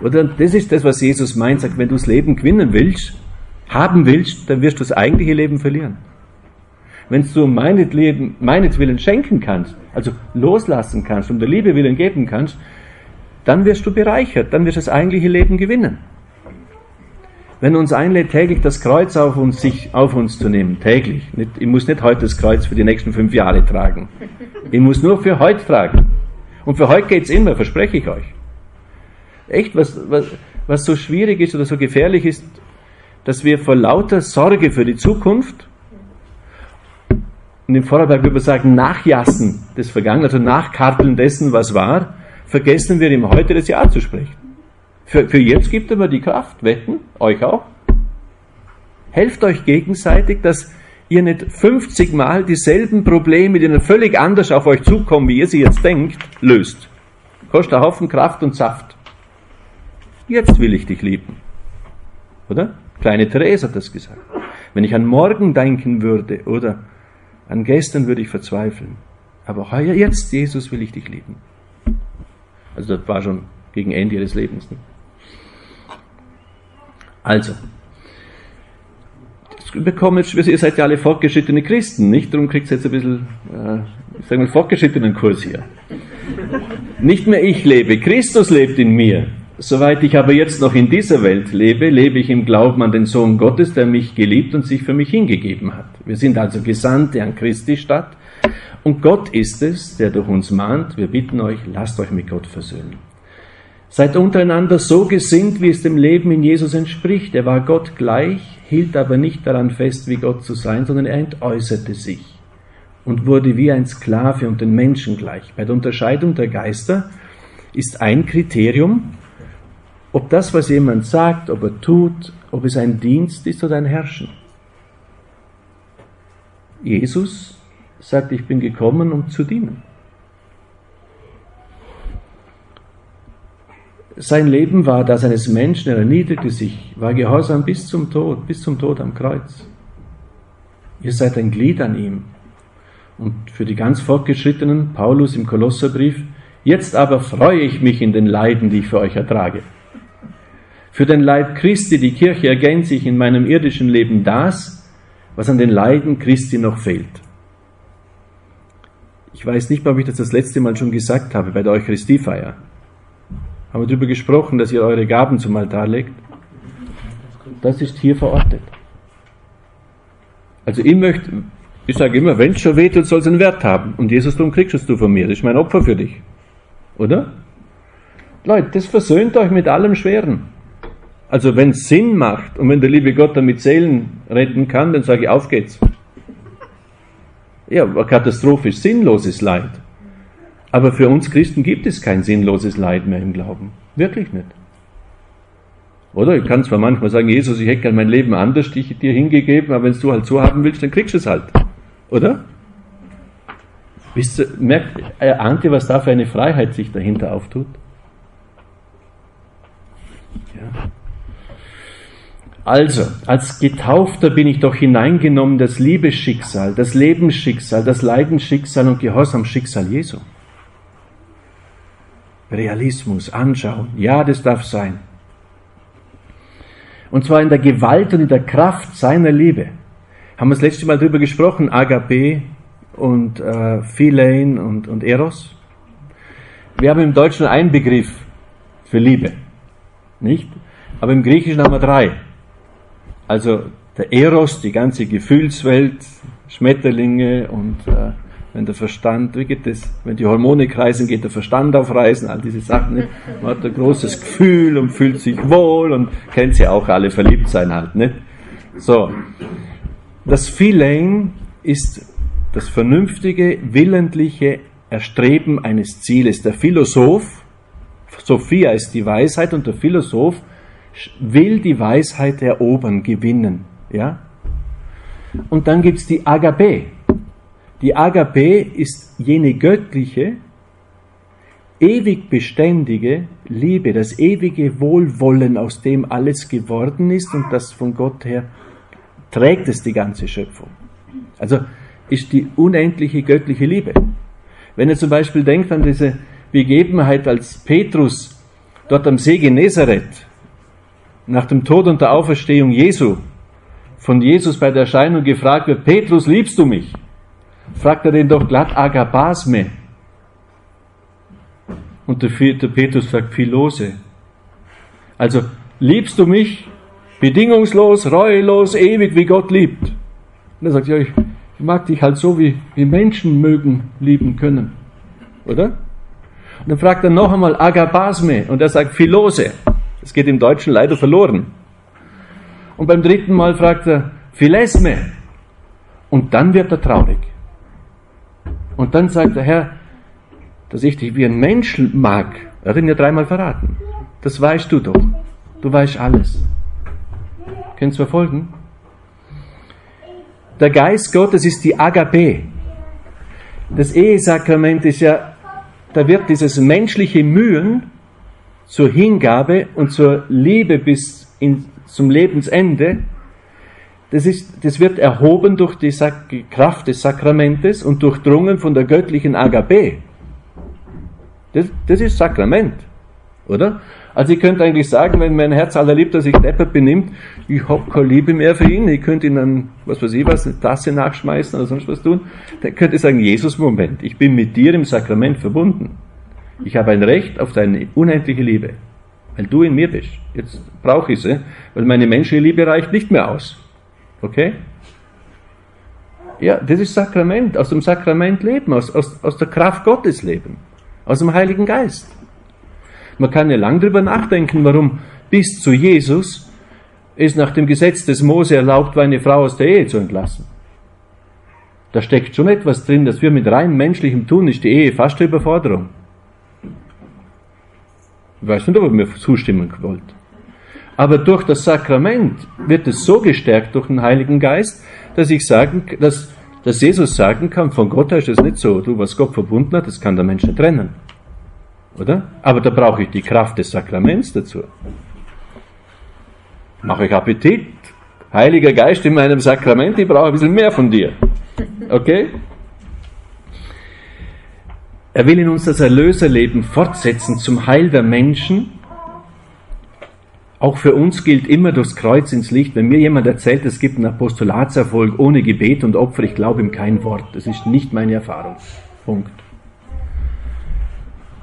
Oder das ist das, was Jesus meint, sagt, wenn du das Leben gewinnen willst, haben willst, dann wirst du das eigentliche Leben verlieren. Wenn du meinetwillen, meinetwillen schenken kannst, also loslassen kannst, um der Liebe willen geben kannst, dann wirst du bereichert, dann wirst du das eigentliche Leben gewinnen. Wenn uns einlädt, täglich das Kreuz auf uns, sich auf uns zu nehmen, täglich. Ich muss nicht heute das Kreuz für die nächsten fünf Jahre tragen. Ich muss nur für heute tragen. Und für heute geht's immer, verspreche ich euch. Echt, was, was, was so schwierig ist oder so gefährlich ist, dass wir vor lauter Sorge für die Zukunft und im Vorarlberg würde man sagen, Nachjassen des Vergangenen, also Nachkarteln dessen, was war, vergessen wir im Heute das Jahr zu sprechen. Für, für jetzt gibt aber die Kraft, wetten, euch auch. Helft euch gegenseitig, dass ihr nicht 50 Mal dieselben Probleme, die dann völlig anders auf euch zukommen, wie ihr sie jetzt denkt, löst. Kostet einen Haufen Kraft und Saft. Jetzt will ich dich lieben. Oder? Kleine Therese hat das gesagt. Wenn ich an morgen denken würde oder an gestern würde ich verzweifeln. Aber heuer, jetzt, Jesus, will ich dich lieben. Also das war schon gegen Ende ihres Lebens. Ne? Also, bekommen jetzt, ihr seid ja alle fortgeschrittene Christen, nicht? Darum kriegt ihr jetzt ein bisschen, äh, ich sage mal, fortgeschrittenen Kurs hier. Nicht mehr ich lebe, Christus lebt in mir. Soweit ich aber jetzt noch in dieser Welt lebe, lebe ich im Glauben an den Sohn Gottes, der mich geliebt und sich für mich hingegeben hat. Wir sind also Gesandte an Christi Stadt und Gott ist es, der durch uns mahnt, wir bitten euch, lasst euch mit Gott versöhnen. Seid untereinander so gesinnt, wie es dem Leben in Jesus entspricht. Er war Gott gleich, hielt aber nicht daran fest, wie Gott zu sein, sondern er entäußerte sich und wurde wie ein Sklave und den Menschen gleich. Bei der Unterscheidung der Geister ist ein Kriterium, ob das, was jemand sagt, ob er tut, ob es ein Dienst ist oder ein Herrschen. Jesus sagt, ich bin gekommen, um zu dienen. Sein Leben war das eines Menschen, er erniedrigte sich, war gehorsam bis zum Tod, bis zum Tod am Kreuz. Ihr seid ein Glied an ihm. Und für die ganz Fortgeschrittenen, Paulus im Kolosserbrief, jetzt aber freue ich mich in den Leiden, die ich für euch ertrage. Für den Leib Christi, die Kirche, ergänze ich in meinem irdischen Leben das, was an den Leiden Christi noch fehlt. Ich weiß nicht, ob ich das das letzte Mal schon gesagt habe bei der Eucharistiefeier. Haben wir darüber gesprochen, dass ihr eure Gaben zum Altar legt? Das ist hier verortet. Also ich möchte, ich sage immer, wenn es schon wehtut, soll es einen Wert haben. Und Jesus, darum kriegst du von mir. Das ist mein Opfer für dich. Oder? Leute, das versöhnt euch mit allem Schweren. Also wenn es Sinn macht und wenn der liebe Gott damit Seelen retten kann, dann sage ich, auf geht's. Ja, katastrophisch sinnloses Leid. Aber für uns Christen gibt es kein sinnloses Leid mehr im Glauben. Wirklich nicht. Oder ich kann zwar manchmal sagen, Jesus, ich hätte gern mein Leben anders dir hingegeben, aber wenn du halt so haben willst, dann kriegst du es halt. Oder? Wisst ihr, merkt, ahnt ihr, was da für eine Freiheit sich dahinter auftut? Ja. Also, als Getaufter bin ich doch hineingenommen das Liebesschicksal, das Lebensschicksal, das Leidensschicksal und Gehorsamsschicksal Jesu. Realismus, anschauen, ja, das darf sein. Und zwar in der Gewalt und in der Kraft seiner Liebe. Haben wir das letzte Mal darüber gesprochen, Agape und äh, Philein und, und Eros. Wir haben im Deutschen einen Begriff für Liebe, nicht? Aber im Griechischen haben wir drei. Also der Eros, die ganze Gefühlswelt, Schmetterlinge und äh, wenn der Verstand, wie geht das, wenn die Hormone kreisen, geht der Verstand auf Reisen, all diese Sachen. Man hat ein großes Gefühl und fühlt sich wohl und kennt sie auch alle, verliebt sein halt. Nicht? So, das Feeling ist das vernünftige, willentliche Erstreben eines Zieles. Der Philosoph, Sophia ist die Weisheit und der Philosoph will die Weisheit erobern, gewinnen. Ja? Und dann gibt es die Agape. Die Agape ist jene göttliche, ewig beständige Liebe, das ewige Wohlwollen, aus dem alles geworden ist und das von Gott her trägt es die ganze Schöpfung. Also ist die unendliche göttliche Liebe. Wenn ihr zum Beispiel denkt an diese Begebenheit, als Petrus dort am See Genezareth, nach dem Tod und der Auferstehung Jesu, von Jesus bei der Erscheinung gefragt wird, Petrus, liebst du mich? Fragt er den doch glatt Agabasme. Und der, Petrus sagt Philose. Also, liebst du mich? Bedingungslos, reuelos, ewig, wie Gott liebt. Und er sagt, ja, ich mag dich halt so, wie, wie Menschen mögen, lieben können. Oder? Und dann fragt er noch einmal Agabasme und er sagt Philose. Das geht im Deutschen leider verloren. Und beim dritten Mal fragt er Philesme. Und dann wird er traurig. Und dann sagt der Herr, dass ich dich wie ein Mensch mag. Er hat ihn ja dreimal verraten. Das weißt du doch. Du weißt alles. Können Sie verfolgen? Der Geist Gottes ist die Agape. Das Ehesakrament ist ja, da wird dieses menschliche Mühen zur Hingabe und zur Liebe bis in, zum Lebensende, das, ist, das wird erhoben durch die Kraft des Sakramentes und durchdrungen von der göttlichen Agape. Das, das ist Sakrament, oder? Also ich könnte eigentlich sagen, wenn mein Herz allerliebter sich deppert benimmt, ich habe keine Liebe mehr für ihn, ich könnte ihn dann, was weiß ich was, eine Tasse nachschmeißen oder sonst was tun, dann könnte ich sagen, Jesus, Moment, ich bin mit dir im Sakrament verbunden. Ich habe ein Recht auf deine unendliche Liebe, weil du in mir bist. Jetzt brauche ich sie, weil meine menschliche Liebe reicht nicht mehr aus. Okay? Ja, das ist Sakrament, aus dem Sakrament leben, aus, aus, aus der Kraft Gottes leben, aus dem Heiligen Geist. Man kann ja lang darüber nachdenken, warum bis zu Jesus es nach dem Gesetz des Mose erlaubt war, eine Frau aus der Ehe zu entlassen. Da steckt schon etwas drin, dass wir mit rein menschlichem tun, ist die Ehe fast eine Überforderung. Ich weiß nicht, ob ihr mir zustimmen wollt. Aber durch das Sakrament wird es so gestärkt durch den Heiligen Geist, dass ich sagen, dass, dass Jesus sagen kann, von Gott her ist es nicht so. Du, was Gott verbunden hat, das kann der Mensch nicht trennen. Oder? Aber da brauche ich die Kraft des Sakraments dazu. Mache ich Appetit. Heiliger Geist in meinem Sakrament, ich brauche ein bisschen mehr von dir. Okay? Er will in uns das Erlöserleben fortsetzen zum Heil der Menschen. Auch für uns gilt immer durchs Kreuz ins Licht. Wenn mir jemand erzählt, es gibt einen Apostolatserfolg ohne Gebet und Opfer, ich glaube ihm kein Wort. Das ist nicht meine Erfahrung. Punkt.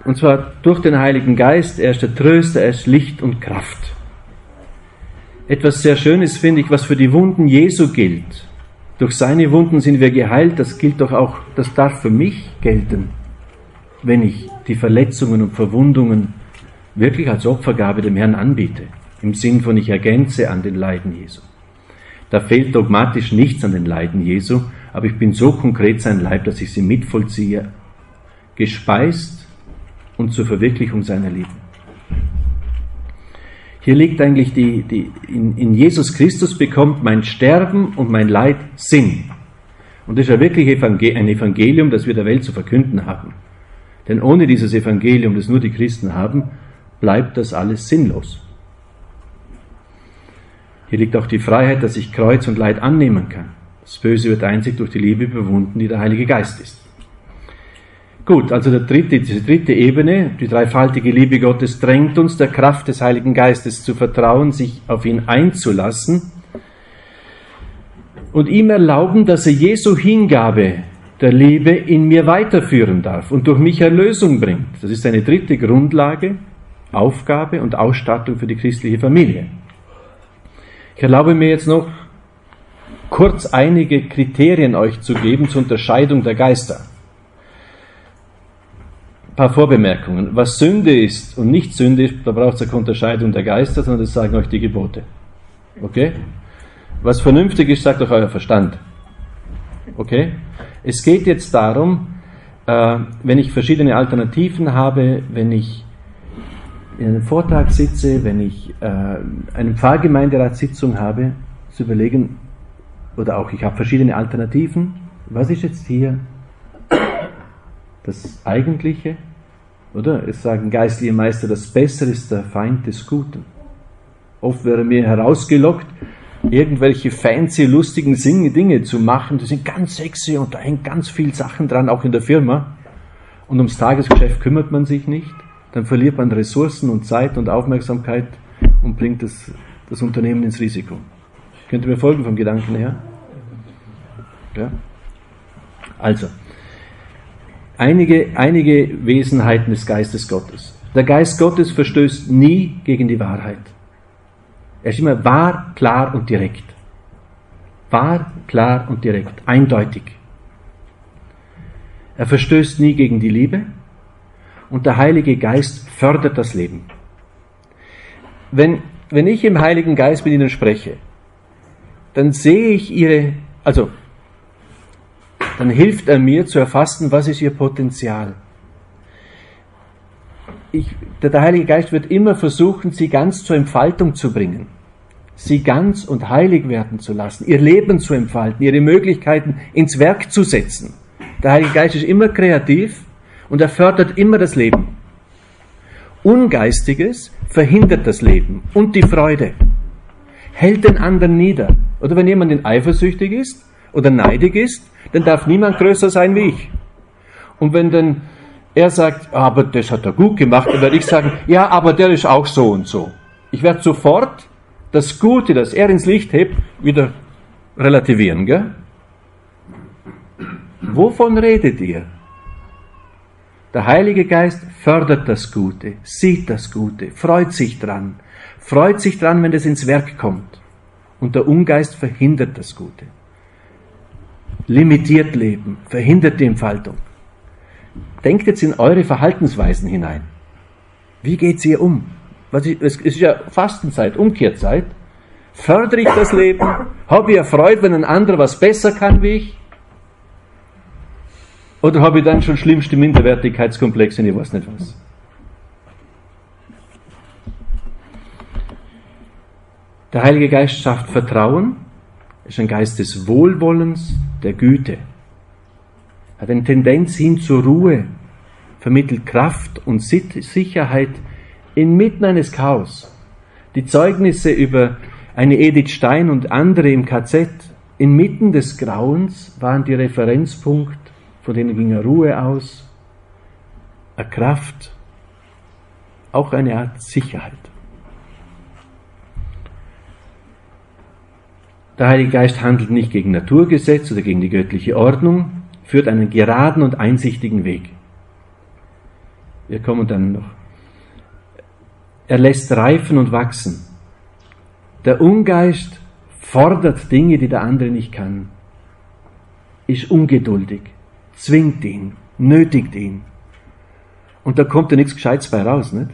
Und zwar durch den Heiligen Geist. Er ist der Tröster, er ist Licht und Kraft. Etwas sehr Schönes finde ich, was für die Wunden Jesu gilt. Durch seine Wunden sind wir geheilt. Das gilt doch auch, das darf für mich gelten wenn ich die Verletzungen und Verwundungen wirklich als Opfergabe dem Herrn anbiete, im Sinn von ich ergänze an den Leiden Jesu. Da fehlt dogmatisch nichts an den Leiden Jesu, aber ich bin so konkret sein Leib, dass ich sie mitvollziehe, gespeist und zur Verwirklichung seiner Liebe. Hier liegt eigentlich die, die in, in Jesus Christus bekommt mein Sterben und mein Leid Sinn. Und das ist ja wirklich ein Evangelium, das wir der Welt zu verkünden haben. Denn ohne dieses Evangelium, das nur die Christen haben, bleibt das alles sinnlos. Hier liegt auch die Freiheit, dass ich Kreuz und Leid annehmen kann. Das Böse wird einzig durch die Liebe überwunden, die der Heilige Geist ist. Gut, also der dritte, diese dritte Ebene, die dreifaltige Liebe Gottes, drängt uns der Kraft des Heiligen Geistes zu vertrauen, sich auf ihn einzulassen und ihm erlauben, dass er Jesu Hingabe der Liebe in mir weiterführen darf und durch mich Erlösung bringt. Das ist eine dritte Grundlage, Aufgabe und Ausstattung für die christliche Familie. Ich erlaube mir jetzt noch kurz einige Kriterien euch zu geben zur Unterscheidung der Geister. Ein paar Vorbemerkungen. Was Sünde ist und nicht Sünde ist, da braucht es eine Unterscheidung der Geister, sondern das sagen euch die Gebote. Okay? Was vernünftig ist, sagt euch euer Verstand. Okay? Es geht jetzt darum, äh, wenn ich verschiedene Alternativen habe, wenn ich in einem Vortrag sitze, wenn ich äh, eine Pfarrgemeinderatssitzung habe, zu überlegen, oder auch ich habe verschiedene Alternativen, was ist jetzt hier das Eigentliche? Oder es sagen geistliche Meister, das Bessere ist der Feind des Guten. Oft wäre mir herausgelockt, irgendwelche fancy, lustigen Dinge zu machen. Die sind ganz sexy und da hängt ganz viel Sachen dran, auch in der Firma. Und ums Tagesgeschäft kümmert man sich nicht. Dann verliert man Ressourcen und Zeit und Aufmerksamkeit und bringt das, das Unternehmen ins Risiko. Könnt ihr mir folgen vom Gedanken her? Ja? Also, einige, einige Wesenheiten des Geistes Gottes. Der Geist Gottes verstößt nie gegen die Wahrheit. Er ist immer wahr, klar und direkt. Wahr, klar und direkt, eindeutig. Er verstößt nie gegen die Liebe und der Heilige Geist fördert das Leben. Wenn, wenn ich im Heiligen Geist mit Ihnen spreche, dann sehe ich Ihre, also, dann hilft er mir zu erfassen, was ist Ihr Potenzial. Ich, der, der Heilige Geist wird immer versuchen, Sie ganz zur Entfaltung zu bringen sie ganz und heilig werden zu lassen, ihr Leben zu entfalten, ihre Möglichkeiten ins Werk zu setzen. Der Heilige Geist ist immer kreativ und er fördert immer das Leben. Ungeistiges verhindert das Leben und die Freude, hält den anderen nieder. Oder wenn jemand eifersüchtig ist oder neidig ist, dann darf niemand größer sein wie ich. Und wenn dann er sagt, aber das hat er gut gemacht, dann werde ich sagen, ja, aber der ist auch so und so. Ich werde sofort das Gute, das er ins Licht hebt, wieder relativieren. Gell? Wovon redet ihr? Der Heilige Geist fördert das Gute, sieht das Gute, freut sich dran, freut sich dran, wenn es ins Werk kommt. Und der Ungeist verhindert das Gute, limitiert Leben, verhindert die Entfaltung. Denkt jetzt in eure Verhaltensweisen hinein. Wie geht's ihr um? Was ich, es ist ja Fastenzeit, Umkehrzeit. Fördere ich das Leben? Habe ich erfreut, wenn ein anderer was besser kann wie ich? Oder habe ich dann schon schlimmste Minderwertigkeitskomplexe und ich weiß nicht was? Der Heilige Geist schafft Vertrauen, ist ein Geist des Wohlwollens, der Güte. Hat eine Tendenz hin zur Ruhe, vermittelt Kraft und Sicherheit inmitten eines Chaos. Die Zeugnisse über eine Edith Stein und andere im KZ inmitten des Grauens waren die Referenzpunkt, von denen ging eine Ruhe aus, eine Kraft, auch eine Art Sicherheit. Der Heilige Geist handelt nicht gegen Naturgesetz oder gegen die göttliche Ordnung, führt einen geraden und einsichtigen Weg. Wir kommen dann noch er lässt reifen und wachsen. Der Ungeist fordert Dinge, die der andere nicht kann, ist ungeduldig, zwingt ihn, nötigt ihn. Und da kommt ja nichts Gescheites bei raus, nicht?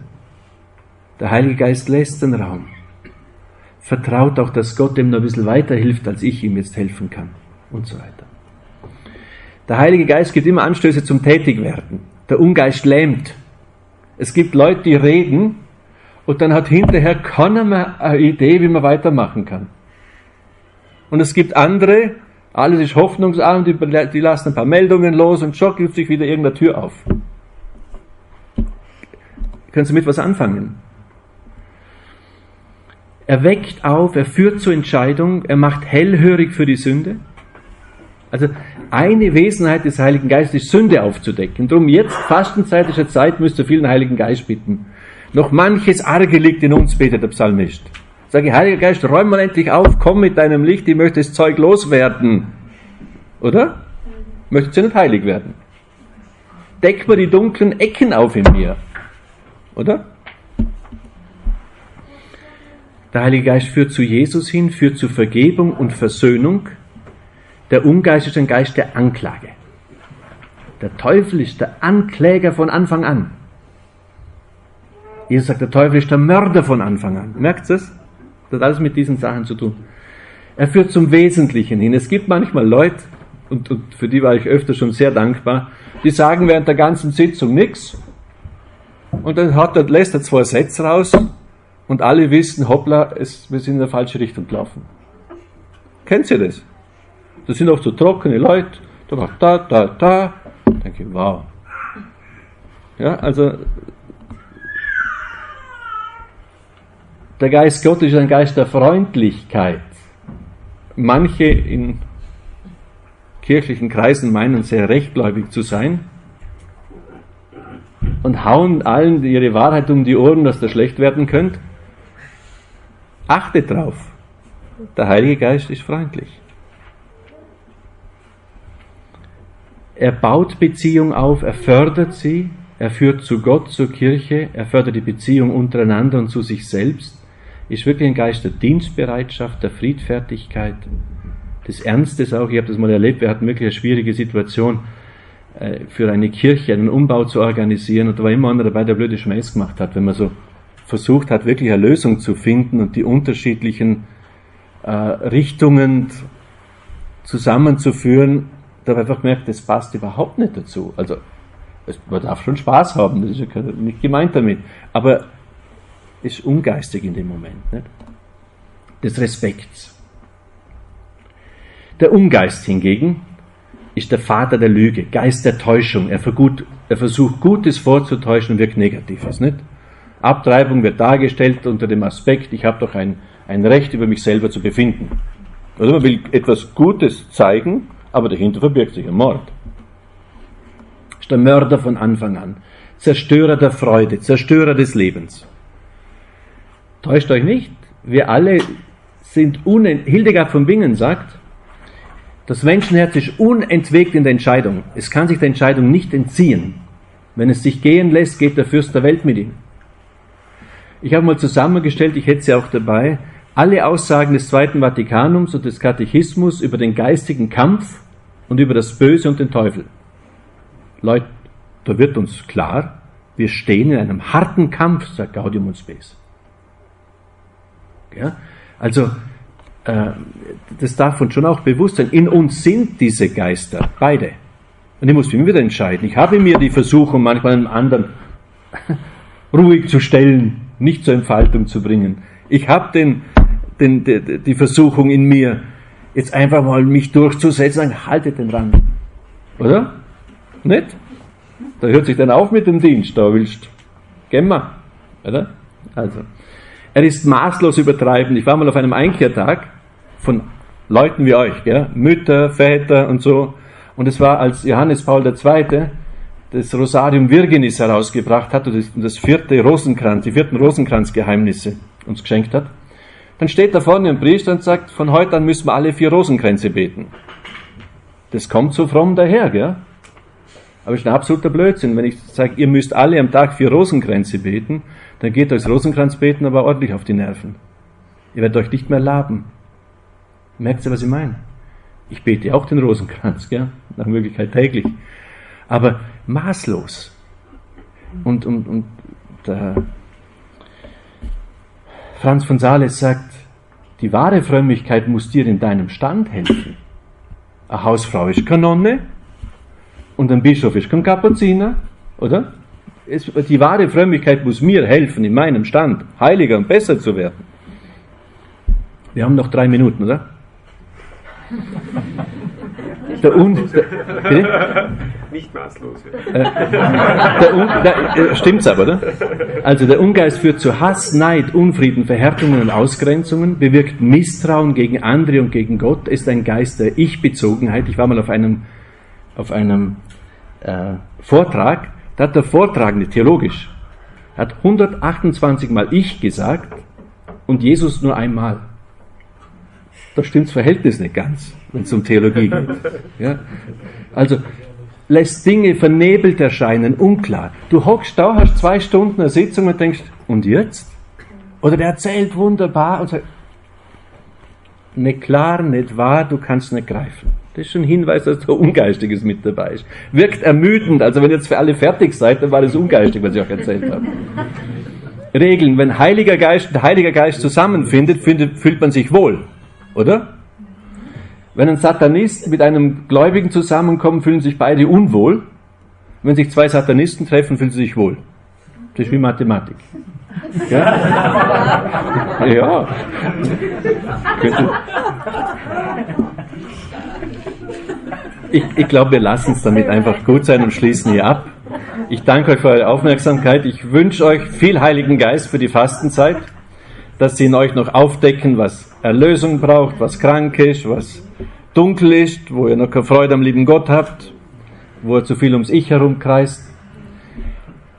Der Heilige Geist lässt den Raum. Vertraut auch, dass Gott ihm noch ein bisschen weiterhilft, als ich ihm jetzt helfen kann. Und so weiter. Der Heilige Geist gibt immer Anstöße zum Tätigwerden. Der Ungeist lähmt. Es gibt Leute, die reden, und dann hat hinterher keiner mehr eine Idee, wie man weitermachen kann. Und es gibt andere, alles ist hoffnungsarm, die, die lassen ein paar Meldungen los und schon gibt sich wieder irgendeine Tür auf. Können Sie mit was anfangen? Er weckt auf, er führt zur Entscheidung, er macht hellhörig für die Sünde. Also eine Wesenheit des Heiligen Geistes ist Sünde aufzudecken. Drum jetzt, fastenzeitische Zeit, müsst ihr vielen Heiligen Geist bitten. Noch manches Arge liegt in uns, betet der Psalmist. Sage, Heiliger Geist, räum mal endlich auf, komm mit deinem Licht, ich möchte das Zeug loswerden. Oder? Möchtest du nicht heilig werden? Deck mir die dunklen Ecken auf in mir. Oder? Der Heilige Geist führt zu Jesus hin, führt zu Vergebung und Versöhnung. Der Ungeist ist ein Geist der Anklage. Der Teufel ist der Ankläger von Anfang an. Jesus sagt, der Teufel ist der Mörder von Anfang an. Merkt es? Das hat alles mit diesen Sachen zu tun. Er führt zum Wesentlichen hin. Es gibt manchmal Leute, und, und für die war ich öfter schon sehr dankbar, die sagen während der ganzen Sitzung nichts. Und dann hat er, lässt er zwei Sätze raus und alle wissen, hoppla, es, wir sind in der falsche Richtung gelaufen. Kennt ihr das? Das sind oft so trockene Leute, da, da, da, da. Denke ich, wow. Ja, also Der Geist Gottes ist ein Geist der Freundlichkeit. Manche in kirchlichen Kreisen meinen sehr rechtgläubig zu sein. und hauen allen ihre Wahrheit um die Ohren, dass ihr schlecht werden könnt. Achtet drauf. Der Heilige Geist ist freundlich. Er baut Beziehung auf, er fördert sie, er führt zu Gott, zur Kirche, er fördert die Beziehung untereinander und zu sich selbst. Ist wirklich ein Geist der Dienstbereitschaft, der Friedfertigkeit, des Ernstes auch. Ich habe das mal erlebt, wir hatten wirklich eine schwierige Situation äh, für eine Kirche, einen Umbau zu organisieren und da war immer einer dabei, der blöde Schmäß gemacht hat, wenn man so versucht hat, wirklich eine Lösung zu finden und die unterschiedlichen äh, Richtungen zusammenzuführen, da habe ich einfach gemerkt, das passt überhaupt nicht dazu. Also man darf schon Spaß haben, das ist ja nicht gemeint damit, aber ist ungeistig in dem Moment. Nicht? Des Respekts. Der Ungeist hingegen ist der Vater der Lüge, Geist der Täuschung. Er, vergut, er versucht Gutes vorzutäuschen und wirkt Negatives. Nicht? Abtreibung wird dargestellt unter dem Aspekt, ich habe doch ein, ein Recht über mich selber zu befinden. Also man will etwas Gutes zeigen, aber dahinter verbirgt sich ein Mord. Ist der Mörder von Anfang an. Zerstörer der Freude, Zerstörer des Lebens. Täuscht euch nicht, wir alle sind unent Hildegard von Bingen sagt, das Menschenherz ist unentwegt in der Entscheidung. Es kann sich der Entscheidung nicht entziehen. Wenn es sich gehen lässt, geht der Fürst der Welt mit ihm. Ich habe mal zusammengestellt, ich hätte sie auch dabei, alle Aussagen des Zweiten Vatikanums und des Katechismus über den geistigen Kampf und über das Böse und den Teufel. Leute, da wird uns klar, wir stehen in einem harten Kampf, sagt Gaudium und Spes. Ja? Also, äh, das darf uns schon auch bewusst sein. In uns sind diese Geister, beide. Und ich muss mich wieder entscheiden. Ich habe mir die Versuchung, manchmal einen anderen ruhig zu stellen, nicht zur Entfaltung zu bringen. Ich habe den, den, die, die Versuchung in mir, jetzt einfach mal mich durchzusetzen, sagen, haltet den Rand. Oder? Nicht? Da hört sich dann auf mit dem Dienst, da willst gehen wir. Oder? Also. Er ist maßlos übertreibend. Ich war mal auf einem Einkehrtag von Leuten wie euch, gell? Mütter, Väter und so. Und es war, als Johannes Paul II. das Rosarium Virginis herausgebracht hat, und das vierte Rosenkranz, die vierten Rosenkranzgeheimnisse uns geschenkt hat. Dann steht da vorne ein Priester und sagt, von heute an müssen wir alle vier Rosenkränze beten. Das kommt so fromm daher, gell? Aber es ist ein absoluter Blödsinn. Wenn ich sage, ihr müsst alle am Tag vier Rosenkränze beten, dann geht euch das Rosenkranzbeten aber ordentlich auf die Nerven. Ihr werdet euch nicht mehr laben. Merkt ihr, was ich meine? Ich bete auch den Rosenkranz, gell? nach Möglichkeit täglich. Aber maßlos. Und, und, und Franz von Sales sagt, die wahre Frömmigkeit muss dir in deinem Stand helfen. Eine Hausfrau ist Kanone und ein Bischof ist kein Kapuziner, oder? Es, die wahre Frömmigkeit muss mir helfen, in meinem Stand heiliger und besser zu werden. Wir haben noch drei Minuten, oder? Der Un, der, Nicht maßlos. Äh, der Un, der, äh, stimmt's aber, oder? Also der Ungeist führt zu Hass, Neid, Unfrieden, Verhärtungen und Ausgrenzungen, bewirkt Misstrauen gegen andere und gegen Gott, ist ein Geist der Ich-Bezogenheit. Ich war mal auf einem, auf einem äh, Vortrag, da hat der Vortragende theologisch, hat 128 Mal Ich gesagt und Jesus nur einmal da stimmt das Verhältnis nicht ganz, wenn es um Theologie geht. Ja? Also lässt Dinge vernebelt erscheinen, unklar. Du hockst da, hast zwei Stunden eine Sitzung und denkst, und jetzt? Oder der erzählt wunderbar und sagt, nicht klar, nicht wahr, du kannst nicht greifen. Das ist schon ein Hinweis, dass da Ungeistiges mit dabei ist. Wirkt ermüdend, also wenn ihr jetzt für alle fertig seid, dann war das ungeistig, was ich auch erzählt habe. Regeln, wenn Heiliger Geist und Heiliger Geist zusammenfindet, findet, fühlt man sich wohl. Oder? Wenn ein Satanist mit einem Gläubigen zusammenkommt, fühlen sich beide unwohl. Wenn sich zwei Satanisten treffen, fühlen sie sich wohl. Das ist wie Mathematik. Ja. ja. Ich, ich glaube, wir lassen es damit einfach gut sein und schließen hier ab. Ich danke euch für eure Aufmerksamkeit. Ich wünsche euch viel Heiligen Geist für die Fastenzeit, dass sie in euch noch aufdecken, was Erlösung braucht, was krank ist, was dunkel ist, wo ihr noch keine Freude am lieben Gott habt, wo er zu viel ums Ich herumkreist.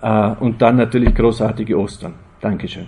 Äh, und dann natürlich großartige Ostern. Dankeschön.